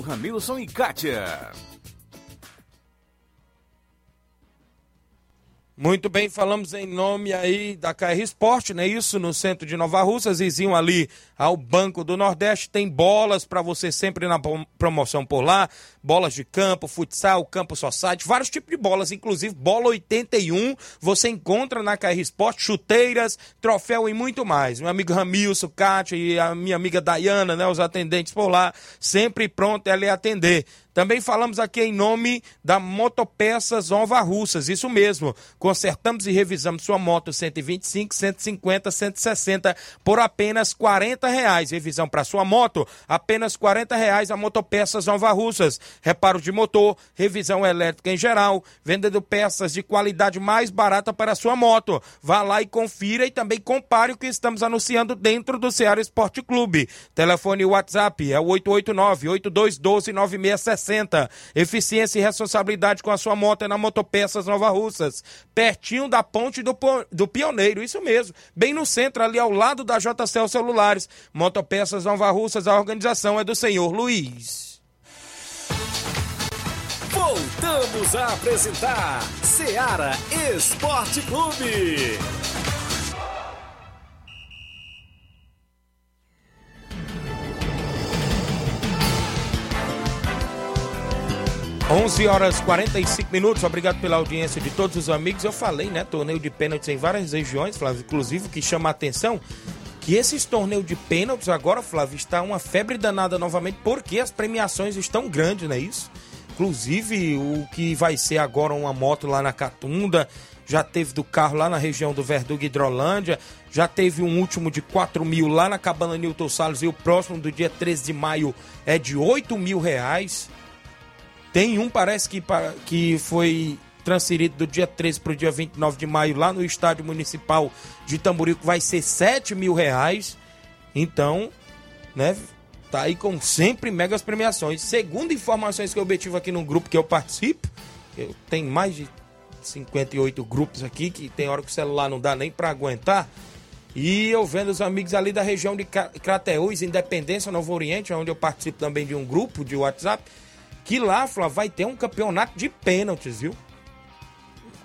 Ramilson e Kátia. Muito bem, falamos em nome aí da KR Esporte, né? Isso no centro de Nova Russa, vizinho ali ao Banco do Nordeste. Tem bolas para você sempre na promoção por lá. Bolas de campo, futsal, campo society, vários tipos de bolas, inclusive bola 81. Você encontra na KR Esporte, chuteiras, troféu e muito mais. Meu amigo Ramilson, Kátia e a minha amiga Dayana, né? Os atendentes por lá, sempre pronto a lhe atender. Também falamos aqui em nome da Motopeças Nova Russas, isso mesmo. Consertamos e revisamos sua moto 125, 150, 160 por apenas 40 reais. Revisão para sua moto, apenas 40 reais a Motopeças Nova Russas. Reparo de motor, revisão elétrica em geral, vendendo peças de qualidade mais barata para sua moto. Vá lá e confira e também compare o que estamos anunciando dentro do Ceará Esporte Clube. Telefone WhatsApp é o 889 8212 9660 Eficiência e responsabilidade com a sua moto é na Motopeças Nova Russas, pertinho da ponte do, do Pioneiro, isso mesmo, bem no centro, ali ao lado da JCL Celulares. Motopeças Nova Russas, a organização é do senhor Luiz. Voltamos a apresentar Seara Esporte Clube. 11 horas 45 minutos, obrigado pela audiência de todos os amigos. Eu falei, né? Torneio de pênaltis em várias regiões, Flávio, inclusive, que chama a atenção que esses torneios de pênaltis agora, Flávio, está uma febre danada novamente, porque as premiações estão grandes, não é isso? Inclusive, o que vai ser agora uma moto lá na Catunda, já teve do carro lá na região do Verdugo Hidrolândia, já teve um último de 4 mil lá na Cabana Newton Salles e o próximo do dia 13 de maio é de 8 mil reais. Tem um, parece que, que foi transferido do dia 13 para o dia 29 de maio lá no estádio municipal de Tamborico, vai ser 7 mil reais. Então, né, tá aí com sempre megas premiações. Segundo informações que eu obtive aqui no grupo que eu participo, eu tenho mais de 58 grupos aqui, que tem hora que o celular não dá nem para aguentar. E eu vendo os amigos ali da região de Crateús, Independência, Novo Oriente, onde eu participo também de um grupo de WhatsApp, que lá, Flávio, vai ter um campeonato de pênaltis, viu?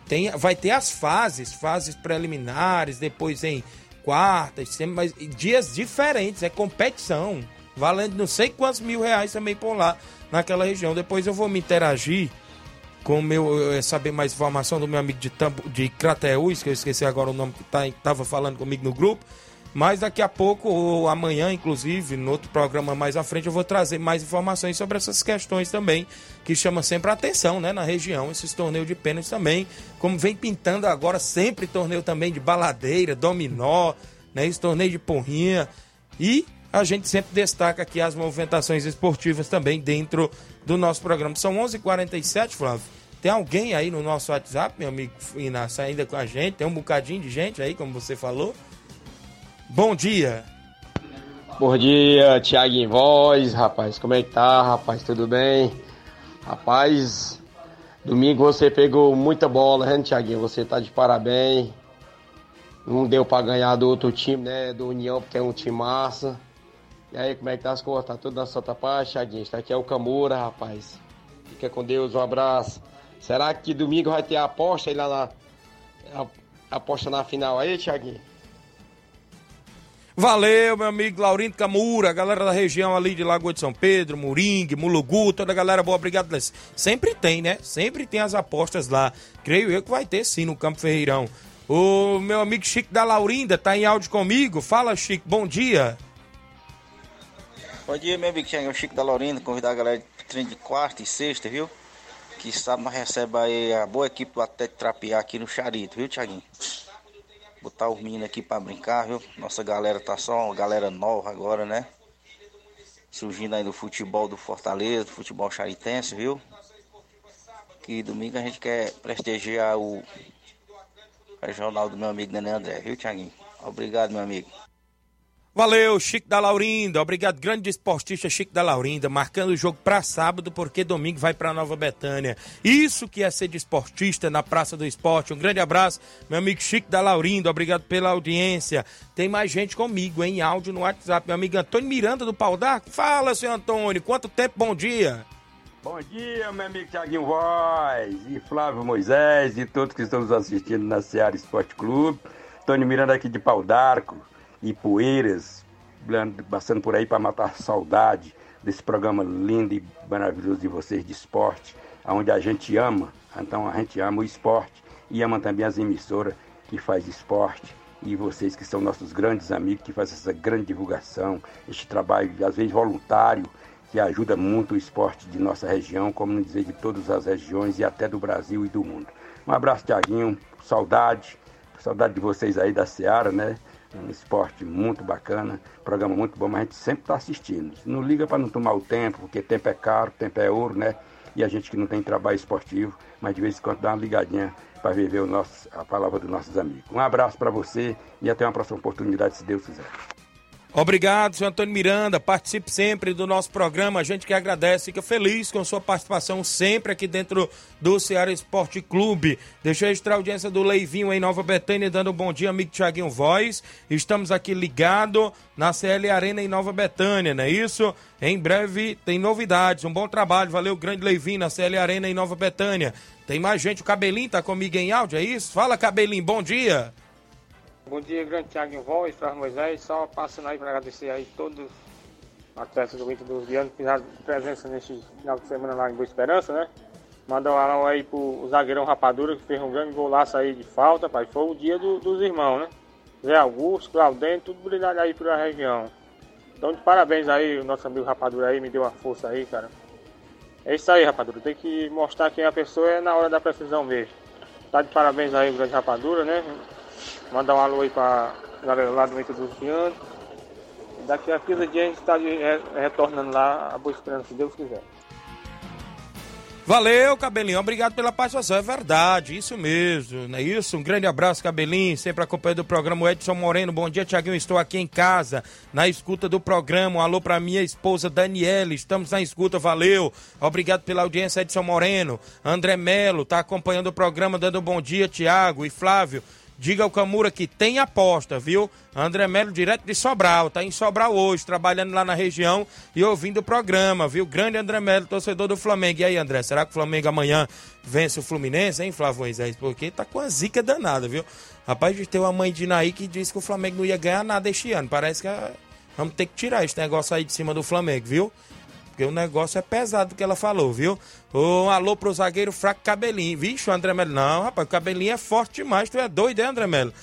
Tem, vai ter as fases, fases preliminares, depois em quartas, mas dias diferentes, é competição, valendo não sei quantos mil reais também por lá, naquela região. Depois eu vou me interagir com meu, saber mais informação do meu amigo de, de Crateús, que eu esqueci agora o nome que tá, tava falando comigo no grupo. Mas daqui a pouco, ou amanhã, inclusive, no outro programa mais à frente, eu vou trazer mais informações sobre essas questões também, que chama sempre a atenção, né, na região, esses torneios de pênalti também, como vem pintando agora sempre torneio também de baladeira, dominó, né, esse torneio de porrinha, e a gente sempre destaca aqui as movimentações esportivas também dentro do nosso programa. São 11:47, h 47 Flávio. Tem alguém aí no nosso WhatsApp, meu amigo Inácio, ainda com a gente? Tem um bocadinho de gente aí, como você falou. Bom dia. Bom dia, Thiago Voz, rapaz. Como é que tá, rapaz? Tudo bem? Rapaz, domingo você pegou muita bola, né, Thiaguinho? Você tá de parabéns. Não deu para ganhar do outro time, né? Do União, porque é um time massa. E aí, como é que tá as coisas? Tá tudo na sua paz, Thiaguinho? Está aqui é o Camura, rapaz. Fica com Deus, um abraço. Será que domingo vai ter a aposta aí lá na. A, aposta na final aí, Thiaguinho? Valeu, meu amigo Laurindo Camura, galera da região ali de Lagoa de São Pedro, Moringue, Mulugu, toda a galera boa, obrigado. Sempre tem, né? Sempre tem as apostas lá. Creio eu que vai ter sim no Campo Ferreirão. O meu amigo Chico da Laurinda tá em áudio comigo. Fala, Chico, bom dia. Bom dia, meu amigo Thiago, Chico da Laurinda, convidar a galera de treino de quarta e sexta, viu? Que sabe nós recebe aí a boa equipe do Atlético Trapear aqui no Charito, viu, Thiaguinho? Botar os meninos aqui para brincar, viu? Nossa galera tá só uma galera nova agora, né? Surgindo aí do futebol do Fortaleza, do futebol charitense, viu? Que domingo a gente quer prestigiar o regional do meu amigo Nenê André, viu, Thiaguinho? Obrigado, meu amigo. Valeu, Chico da Laurinda. Obrigado, grande esportista Chico da Laurinda, marcando o jogo para sábado, porque domingo vai para Nova Betânia. Isso que é ser de esportista na Praça do Esporte. Um grande abraço, meu amigo Chico da Laurinda. Obrigado pela audiência. Tem mais gente comigo em áudio no WhatsApp. Meu amigo Antônio Miranda do Pau d'Arco. Fala, senhor Antônio. Quanto tempo? Bom dia. Bom dia, meu amigo Thiaguinho Voz e Flávio Moisés e todos que estão nos assistindo na Seara Esporte Clube. Antônio Miranda aqui de Pau d'Arco e Poeiras, passando por aí para matar saudade desse programa lindo e maravilhoso de vocês de esporte, onde a gente ama, então a gente ama o esporte e ama também as emissoras que faz esporte e vocês que são nossos grandes amigos que fazem essa grande divulgação, este trabalho às vezes voluntário que ajuda muito o esporte de nossa região, como não dizer de todas as regiões e até do Brasil e do mundo. Um abraço, Tiaguinho, saudade, saudade de vocês aí da Seara, né? Um esporte muito bacana, programa muito bom, mas a gente sempre está assistindo. Não liga para não tomar o tempo, porque tempo é caro, tempo é ouro, né? E a gente que não tem trabalho esportivo, mas de vez em quando dá uma ligadinha para viver o nosso, a palavra dos nossos amigos. Um abraço para você e até uma próxima oportunidade, se Deus quiser. Obrigado, senhor Antônio Miranda. Participe sempre do nosso programa. A gente que agradece, fica feliz com sua participação sempre aqui dentro do Ceará Esporte Clube. Deixa eu registrar a audiência do Leivinho em Nova Betânia, dando um bom dia, amigo Tiaguinho Voz. Estamos aqui ligado na CL Arena em Nova Betânia, não é isso? Em breve tem novidades. Um bom trabalho. Valeu, grande Leivinho, na CL Arena em Nova Betânia. Tem mais gente. O Cabelinho tá comigo em áudio, é isso? Fala, Cabelinho, bom dia. Bom dia, grande Thiago em voz, Flávio Moisés. Só passando aí para agradecer aí todos os atletas do Inter dos Dianos que fizeram presença neste final de semana lá em Boa Esperança, né? Mandar um alô aí pro zagueirão Rapadura que fez um grande golaço aí de falta, pai. Foi o dia do, dos irmãos, né? Zé Augusto, Claudente, tudo brilhado aí pela região. Então, de parabéns aí, o nosso amigo Rapadura aí, me deu uma força aí, cara. É isso aí, rapadura. Tem que mostrar quem a pessoa é na hora da precisão mesmo. Tá de parabéns aí, grande rapadura, né? Mandar um alô aí pra galera lá do Eito dos Pianos. Daqui a 15 dias a gente tá de- re- retornando lá a Boa Esperança, se Deus quiser. Valeu, Cabelinho. Obrigado pela participação. É verdade, isso mesmo, não é isso? Um grande abraço, Cabelinho. Sempre acompanhando o programa. O Edson Moreno. Bom dia, Tiaguinho. Estou aqui em casa, na escuta do programa. Um alô para minha esposa Daniela. Estamos na escuta, valeu. Obrigado pela audiência, Edson Moreno. André Melo está acompanhando o programa, dando um bom dia, Tiago e Flávio. Diga ao Camura que tem aposta, viu? André Melo, direto de Sobral, tá em Sobral hoje, trabalhando lá na região e ouvindo o programa, viu? Grande André Melo, torcedor do Flamengo. E aí, André, será que o Flamengo amanhã vence o Fluminense, hein, Flávio Moisés? Porque tá com a zica danada, viu? Rapaz, tem uma mãe de Naí que disse que o Flamengo não ia ganhar nada este ano. Parece que ah, vamos ter que tirar esse negócio aí de cima do Flamengo, viu? Porque o negócio é pesado que ela falou, viu? Um alô pro zagueiro fraco Cabelinho. Vixe, o André Melo. Não, rapaz, o Cabelinho é forte demais. Tu é doido, hein, André Melo?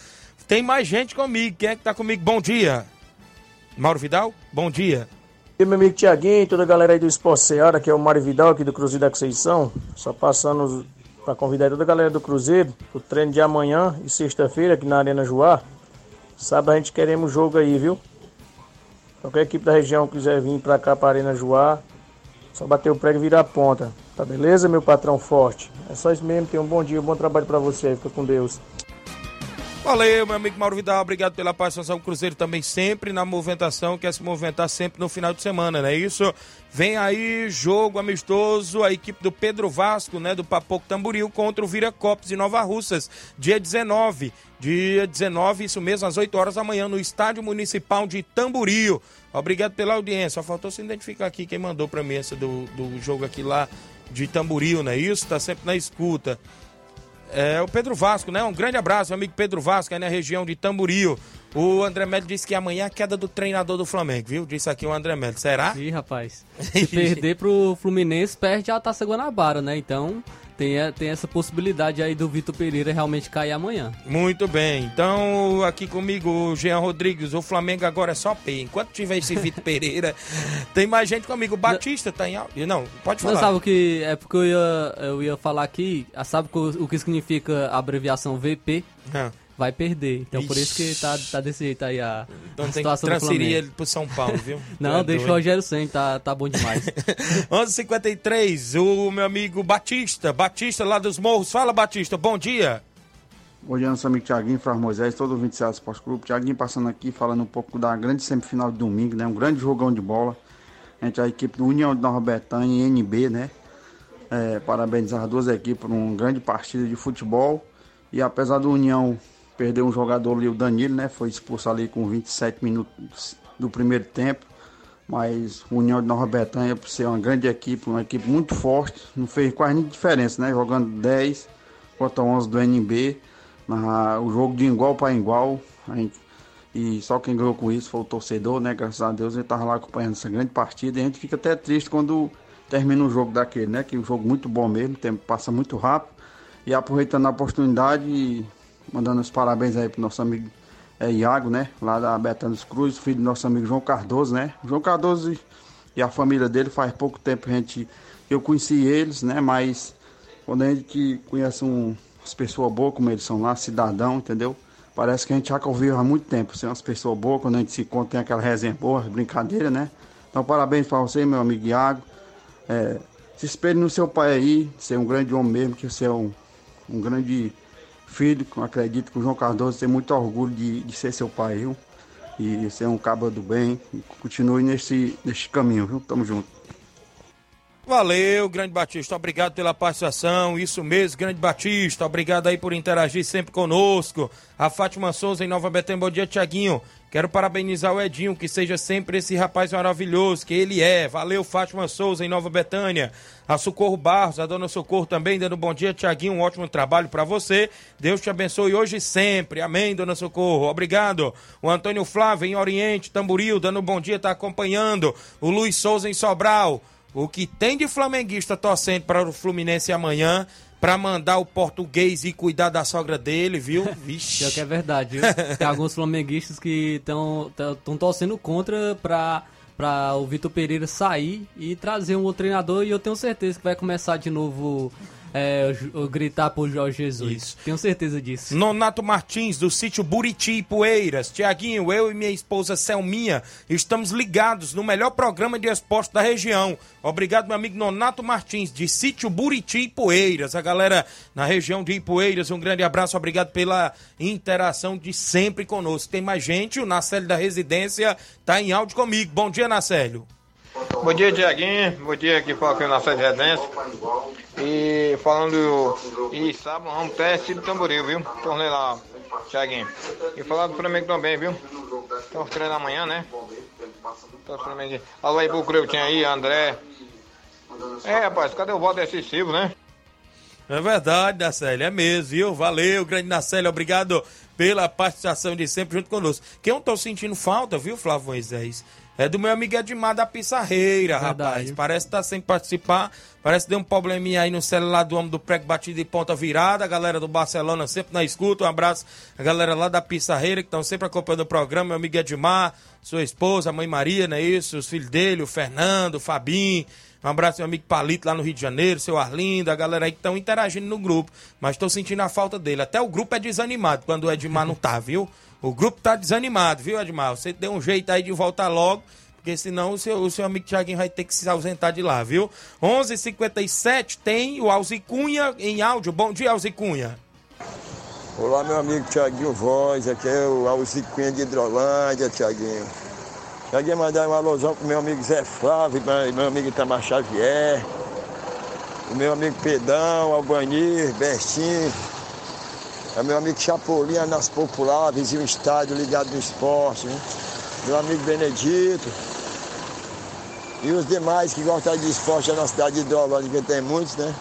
Tem mais gente comigo. Quem é que tá comigo? Bom dia. Mauro Vidal, bom dia. E meu amigo Tiaguinho, toda a galera aí do Esporte Seara, que é o Mário Vidal aqui do Cruzeiro da Conceição. Só passando para convidar toda a galera do Cruzeiro o treino de amanhã e sexta-feira aqui na Arena Joá. Sábado a gente queremos jogo aí, viu? Qualquer equipe da região quiser vir pra cá pra Arena Joá, só bater o prego e virar a ponta. Tá beleza, meu patrão forte? É só isso mesmo, tenha um bom dia, um bom trabalho pra você fica com Deus. Valeu, meu amigo Mauro Vidal, obrigado pela participação. O Cruzeiro também sempre na movimentação, quer se movimentar sempre no final de semana, não é isso? Vem aí, jogo amistoso, a equipe do Pedro Vasco, né, do Papoco Tamboril, contra o Viracopos de Nova Russas, dia 19. Dia 19, isso mesmo, às 8 horas da manhã, no Estádio Municipal de Tamboril. Obrigado pela audiência. Só faltou se identificar aqui quem mandou pra mim essa do, do jogo aqui lá de Tamboril, não é isso? Tá sempre na escuta. É o Pedro Vasco, né? Um grande abraço, meu amigo Pedro Vasco, aí na região de Tamboril. O André Melo disse que amanhã é a queda do treinador do Flamengo, viu? Disse aqui o André Melo. Será? Ih, rapaz. Se perder pro Fluminense, perde a Taça Guanabara, né? Então tem, a- tem essa possibilidade aí do Vitor Pereira realmente cair amanhã. Muito bem. Então, aqui comigo, o Jean Rodrigues. O Flamengo agora é só P. Enquanto tiver esse Vitor Pereira, tem mais gente comigo. O Batista tá em áudio. Não, pode Não falar. sabe o que. É porque eu ia, eu ia falar aqui. ah, Sabe o, que significa a abreviação VP? Ah. Vai perder. Então por isso que tá, tá desse jeito aí a, Então a tem que situação do transferir Flamengo. ele pro São Paulo, viu? Não, É deixa o. Rogério sem, tá, tá bom demais. 11:53 o meu amigo Batista. Batista lá dos Morros. Fala, Batista. Bom dia. Bom dia, nosso amigo Tiaguinho, Flávio Moisés, todo o 27 Esporte Clube. Tiaguinho passando aqui, falando um pouco da grande semifinal de domingo, né? Um grande jogão de bola entre a equipe do União de Nova Betânia e NB, né? É, parabenizar as duas equipes por uma grande partida de futebol. E apesar do União perder um jogador ali, o Danilo, né? Foi expulso ali com 27 minutos do primeiro tempo. Mas União de Nova Betânia, por ser uma grande equipe, uma equipe muito forte, não fez quase nenhuma diferença, né? Jogando 10 contra 11 do NB. Na, o jogo de igual para igual. Gente, e só quem ganhou com isso foi o torcedor, né? Graças a Deus ele estava lá acompanhando essa grande partida. E a gente fica até triste quando termina um jogo daquele, né? Que é um jogo muito bom mesmo, o tempo passa muito rápido. E aproveitando a oportunidade mandando os parabéns aí pro nosso amigo é, Iago, né? Lá da Betânia dos Cruz, filho do nosso amigo João Cardoso, né? João Cardoso e, a família dele faz pouco tempo a gente, eu conheci eles, né? Mas quando a gente conhece um, as pessoas boas, como eles são lá, cidadão, entendeu? Parece que a gente já convive há muito tempo. São umas pessoas boas, quando a gente se encontra, tem aquela resenha boa, brincadeira, né? Então, parabéns para você, meu amigo Iago. É, se espelhe no seu pai aí, ser um grande homem mesmo, que você é um, um grande filho. Acredito que o João Cardoso tem muito orgulho de, de ser seu pai, viu? E ser um cabo do bem. Continue nesse, nesse caminho, viu? Tamo junto. Valeu, Grande Batista. Obrigado pela participação. Isso mesmo, Grande Batista. Obrigado aí por interagir sempre conosco. A Fátima Souza em Nova Betânia. Bom dia, Tiaguinho. Quero parabenizar o Edinho, que seja sempre esse rapaz maravilhoso que ele é. Valeu, Fátima Souza em Nova Betânia. A Socorro Barros, a dona Socorro também, dando bom dia, Tiaguinho. Um ótimo trabalho para você. Deus te abençoe hoje e sempre. Amém, dona Socorro. Obrigado. O Antônio Flávio em Oriente, Tamboril, dando bom dia, tá acompanhando. O Luiz Souza em Sobral. O que tem de flamenguista torcendo para o Fluminense amanhã, para mandar o português e cuidar da sogra dele, viu? Vixe. Que é verdade, viu? Tem alguns flamenguistas que estão torcendo contra pra para o Vitor Pereira sair e trazer um outro treinador e eu tenho certeza que vai começar de novo é, gritar por Jorge Jesus. Tenho certeza disso. Nonato Martins, do sítio Buriti e Poeiras. Tiaguinho, eu e minha esposa Selminha estamos ligados no melhor programa de esporte da região. Obrigado, meu amigo Nonato Martins, de sítio Buriti e Poeiras. A galera na região de Ipueiras, um grande abraço. Obrigado pela interação de sempre conosco. Tem mais gente, o Nacélio da Residência tá em áudio comigo. Bom dia, Nacélio. Bom dia, Tiaguinho. Bom dia, aqui aqui na sede de residência. E falando. E sábado, vamos teste do tamboril, viu? Tornei lá, Tiaguinho. E falar do Flamengo também, viu? Então, treino amanhã, né? Então, Flamengo. Alô aí, Bucreu, tinha aí, André. É, rapaz, cadê o voto decisivo, né? É verdade, Nacélio, é mesmo, viu? Valeu, grande Nacélio, obrigado pela participação de sempre junto conosco. Quem eu tô sentindo falta, viu, Flávio Moisés? É do meu amigo Edmar da Pissarreira, rapaz. Parece que tá sem participar. Parece que deu um probleminha aí no celular do homem do prego batido de ponta virada. A galera do Barcelona sempre na escuta. Um abraço a galera lá da Pissarreira que estão sempre acompanhando o programa. Meu amigo Edmar, sua esposa, a mãe Maria, não é isso? Os filhos dele, o Fernando, o Fabinho. Um abraço, meu amigo Palito, lá no Rio de Janeiro, seu Arlindo, a galera aí que estão interagindo no grupo. Mas estou sentindo a falta dele. Até o grupo é desanimado quando o Edmar não tá, viu? O grupo tá desanimado, viu, Edmar? Você deu um jeito aí de voltar logo, porque senão o seu, o seu amigo Thiaguinho vai ter que se ausentar de lá, viu? 11:57 h 57 tem o Alzicunha em áudio. Bom dia, Alzicunha. Olá, meu amigo Tiaguinho Voz, aqui é o Alci Cunha de Hidrolândia, Tiaguinho. Tiaguinho, mandar uma alusão pro meu amigo Zé Flávio, meu amigo Itamar Xavier, o meu amigo Pedão, Albanir, Bertinho, é meu amigo Chapolin, Anas Popular, vizinho estádio ligado no esporte, meu amigo Benedito, e os demais que gostam de esporte na cidade de Hidrolândia, que tem muitos, né?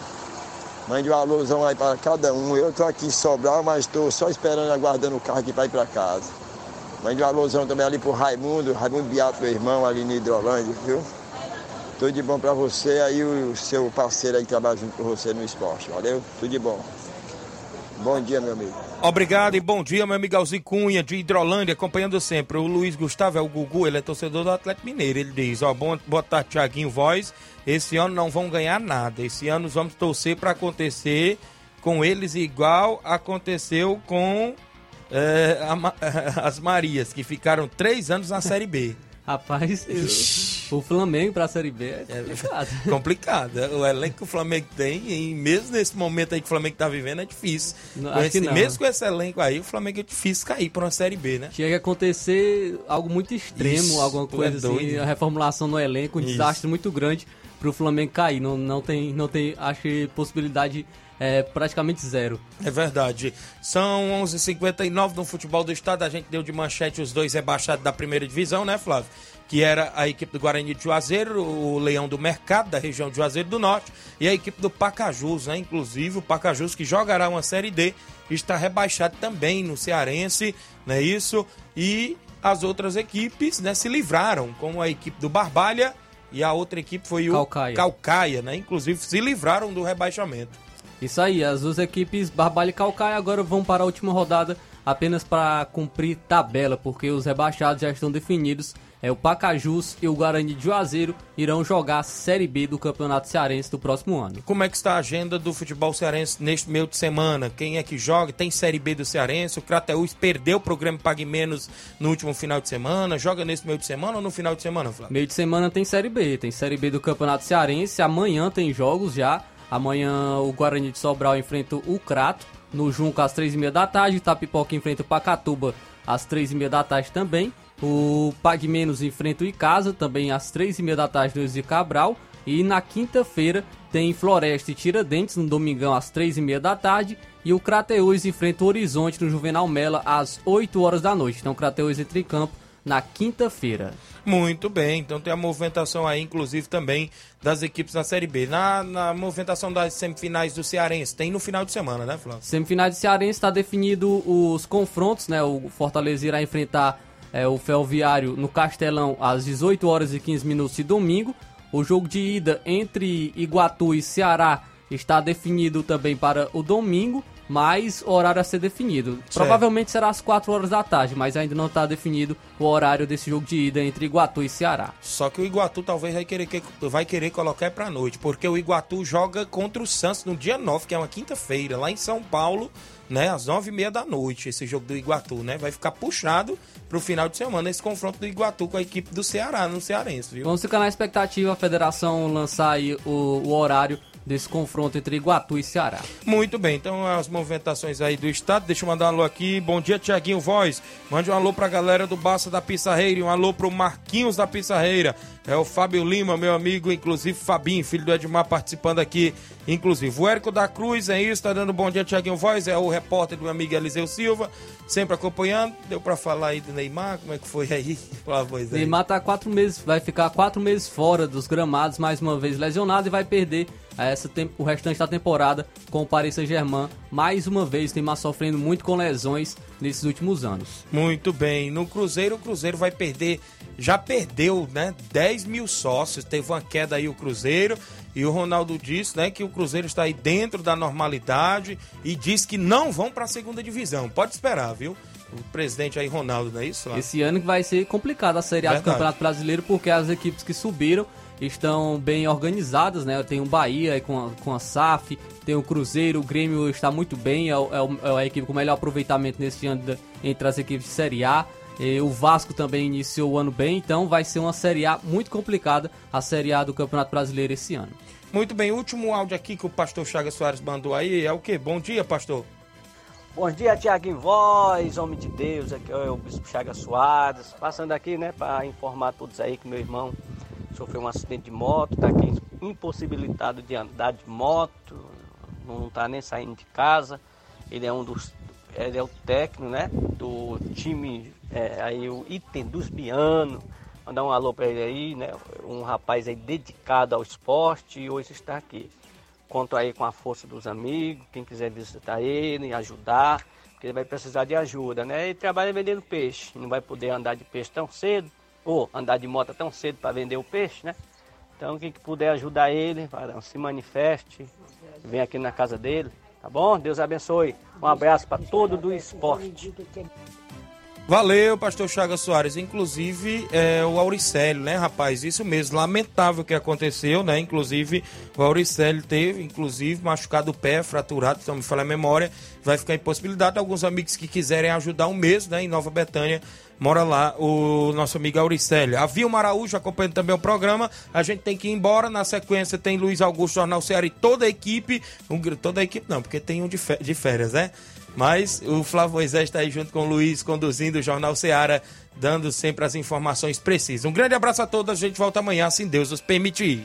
Mande uma alusão aí para cada um. Eu estou aqui em Sobral, mas estou só esperando, aguardando o carro aqui para ir para casa. Mande uma alusão também ali pro Raimundo, Raimundo Beato, meu irmão, ali no Hidrolândia, viu? Tudo de bom para você aí, o seu parceiro aí que trabalha junto com você no esporte, valeu? Tudo de bom. Bom dia, meu amigo. Obrigado e bom dia, meu amigo Alzicunha, de Hidrolândia, acompanhando sempre. O Luiz Gustavo é o Gugu, ele é torcedor do Atlético Mineiro. Ele diz: Ó, bom, boa tarde, Tiaguinho Voz. Esse ano não vão ganhar nada. Esse ano vamos torcer para acontecer com eles igual aconteceu com é, a as Marias, que ficaram três anos na Série B. Rapaz, eu- o Flamengo pra Série B é complicado. complicado. O elenco que o Flamengo tem, e mesmo nesse momento aí que o Flamengo tá vivendo, é difícil. Não, esse- não. mesmo com esse elenco aí, o Flamengo é difícil cair pra uma Série B, né? Tinha que acontecer algo muito extremo, Isso, alguma tu coisa é assim, doido. a reformulação no elenco, um Isso. desastre muito grande pro Flamengo cair. Não, não tem, não tem, acho que possibilidade é praticamente zero. É verdade. São 11h59 no futebol do estado. A gente deu de manchete os dois rebaixados da primeira divisão, né, Flávio? Que era a equipe do Guarani de Juazeiro, o Leão do Mercado, da região de Juazeiro do Norte, e a equipe do Pacajus, né? Inclusive o Pacajus, que jogará uma Série D, está rebaixado também no Cearense, não é isso? E as outras equipes né, se livraram, como a equipe do Barbalha e a outra equipe foi o Calcaia. Calcaia, né? Inclusive se livraram do rebaixamento. Isso aí, as duas equipes Barbalha e Calcaia agora vão para a última rodada apenas para cumprir tabela, porque os rebaixados já estão definidos. É o Pacajus e o Guarani de Juazeiro irão jogar a Série B do Campeonato Cearense do próximo ano. Como é que está a agenda do futebol cearense neste meio de semana? Quem é que joga? Tem Série B do Cearense? O Crateús perdeu o programa Pague Menos no último final de semana. Joga nesse meio de semana ou no final de semana, Flávio? Meio de semana tem Série B, tem Série B do Campeonato Cearense. Amanhã tem jogos já. Amanhã o Guarani de Sobral enfrenta o Crato no Junco às três e meia da tarde. Itapipoca enfrenta o Pacatuba às três e meia da tarde também. O Pague Menos enfrenta o Icasa também às três e meia da tarde no de Cabral. E na quinta-feira tem Floresta e Tiradentes no domingão às três e meia da tarde. E o Crateús enfrenta o Horizonte no Juvenal Mela às 8 horas da noite. Então o Crateús entra em campo na quinta-feira. Muito bem, então tem a movimentação aí, inclusive também das equipes na Série B. Na, na movimentação das semifinais do Cearense, tem no final de semana, né, Flávio? Semifinais de Cearense está definido os confrontos, né? O Fortaleza irá enfrentar é, o Ferroviário no Castelão às 18 horas e 15 minutos de domingo. O jogo de ida entre Iguatu e Ceará está definido também para o domingo. Mas o horário a ser definido. Provavelmente será às 4 horas da tarde, mas ainda não está definido o horário desse jogo de ida entre Iguatu e Ceará. Só que o Iguatu talvez vai querer, que- vai querer colocar pra noite, porque o Iguatu joga contra o Santos no dia 9, que é uma quinta-feira, lá em São Paulo, né, às nove e meia da noite, esse jogo do Iguatu, né? Vai ficar puxado pro final de semana esse confronto do Iguatu com a equipe do Ceará, no Cearense, viu? Vamos ficar na expectativa a federação lançar aí o, o horário desse confronto entre Iguatu e Ceará. Muito bem, então as movimentações aí do estado. Deixa eu mandar um alô aqui. Bom dia, Tiaguinho Voz. Mande um alô pra galera do Baça da Pissarreira e um alô pro Marquinhos da Pissarreira. É o Fábio Lima, meu amigo, inclusive Fabinho, filho do Edmar, participando aqui. Inclusive, o Érico da Cruz é isso, tá dando bom dia, Tiaguinho Voz. É o repórter do meu amigo Eliseu Silva, sempre acompanhando. Deu pra falar aí do Neymar, como é que foi aí? Fala, voz aí. Neymar tá quatro meses, vai ficar quatro meses fora dos gramados, mais uma vez lesionado e vai perder eh, essa tem- o restante da temporada com o Paris Saint-Germain. Mais uma vez, Neymar sofrendo muito com lesões nesses últimos anos. Muito bem. No Cruzeiro, o Cruzeiro vai perder. Já perdeu, né? 10 mil sócios. Teve uma queda aí o Cruzeiro. E o Ronaldo disse, né, que o Cruzeiro está aí dentro da normalidade e diz que não vão para a segunda divisão. Pode esperar, viu? O presidente aí, Ronaldo, não é isso? Lá? Esse ano que vai ser complicado a Série A do. Campeonato Brasileiro, porque as equipes que subiram estão bem organizadas, né? Tem o Bahia com a, com a SAF, tem o Cruzeiro, o Grêmio está muito bem, é, o- é o- é a equipe com melhor aproveitamento neste ano da- entre as equipes de Série A. E o Vasco também iniciou o ano bem, então vai ser uma Série A muito complicada, a Série A do Campeonato Brasileiro esse ano. Muito bem. O último áudio aqui que o pastor Chagas Soares mandou aí é o quê? Bom dia, pastor. Bom dia, Tiaguinho Voz, homem de Deus, aqui é o Bispo Chagas Soares, passando aqui, né, para informar todos aí que meu irmão sofreu um acidente de moto, tá aqui impossibilitado de andar de moto, não tá nem saindo de casa, ele é um dos, ele é o técnico, né, do time, é, aí o Item dos Bianos, mandar um alô para ele aí, né, um rapaz aí dedicado ao esporte e hoje está aqui. Conto aí com a força dos amigos, quem quiser visitar ele, ajudar, porque ele vai precisar de ajuda, né? Ele trabalha vendendo peixe, não vai poder andar de peixe tão cedo, ou andar de moto tão cedo para vender o peixe, né? Então quem que puder ajudar ele, varão, se manifeste, vem aqui na casa dele, tá bom? Deus abençoe. Um abraço para todo do esporte. Valeu, pastor Chagas Soares. Inclusive, é, o Auricélio, né, rapaz? Isso mesmo, lamentável o que aconteceu, né? Inclusive, o Auricélio teve, inclusive, machucado o pé, fraturado, se não me falha a memória. Vai ficar impossibilidade. Alguns amigos que quiserem ajudar um mês, né, em Nova Betânia, mora lá o nosso amigo Auricélio. A Vilma Araújo acompanhando também o programa. A gente tem que ir embora. Na sequência tem Luiz Augusto, Jornal Ceará e toda a equipe. Toda a equipe não, porque tem um de fé- de férias, né? Mas o Flávio Moisés está aí junto com o Luiz, conduzindo o Jornal Seara, dando sempre as informações precisas. Um grande abraço a todos, a gente volta amanhã, se Deus nos permitir.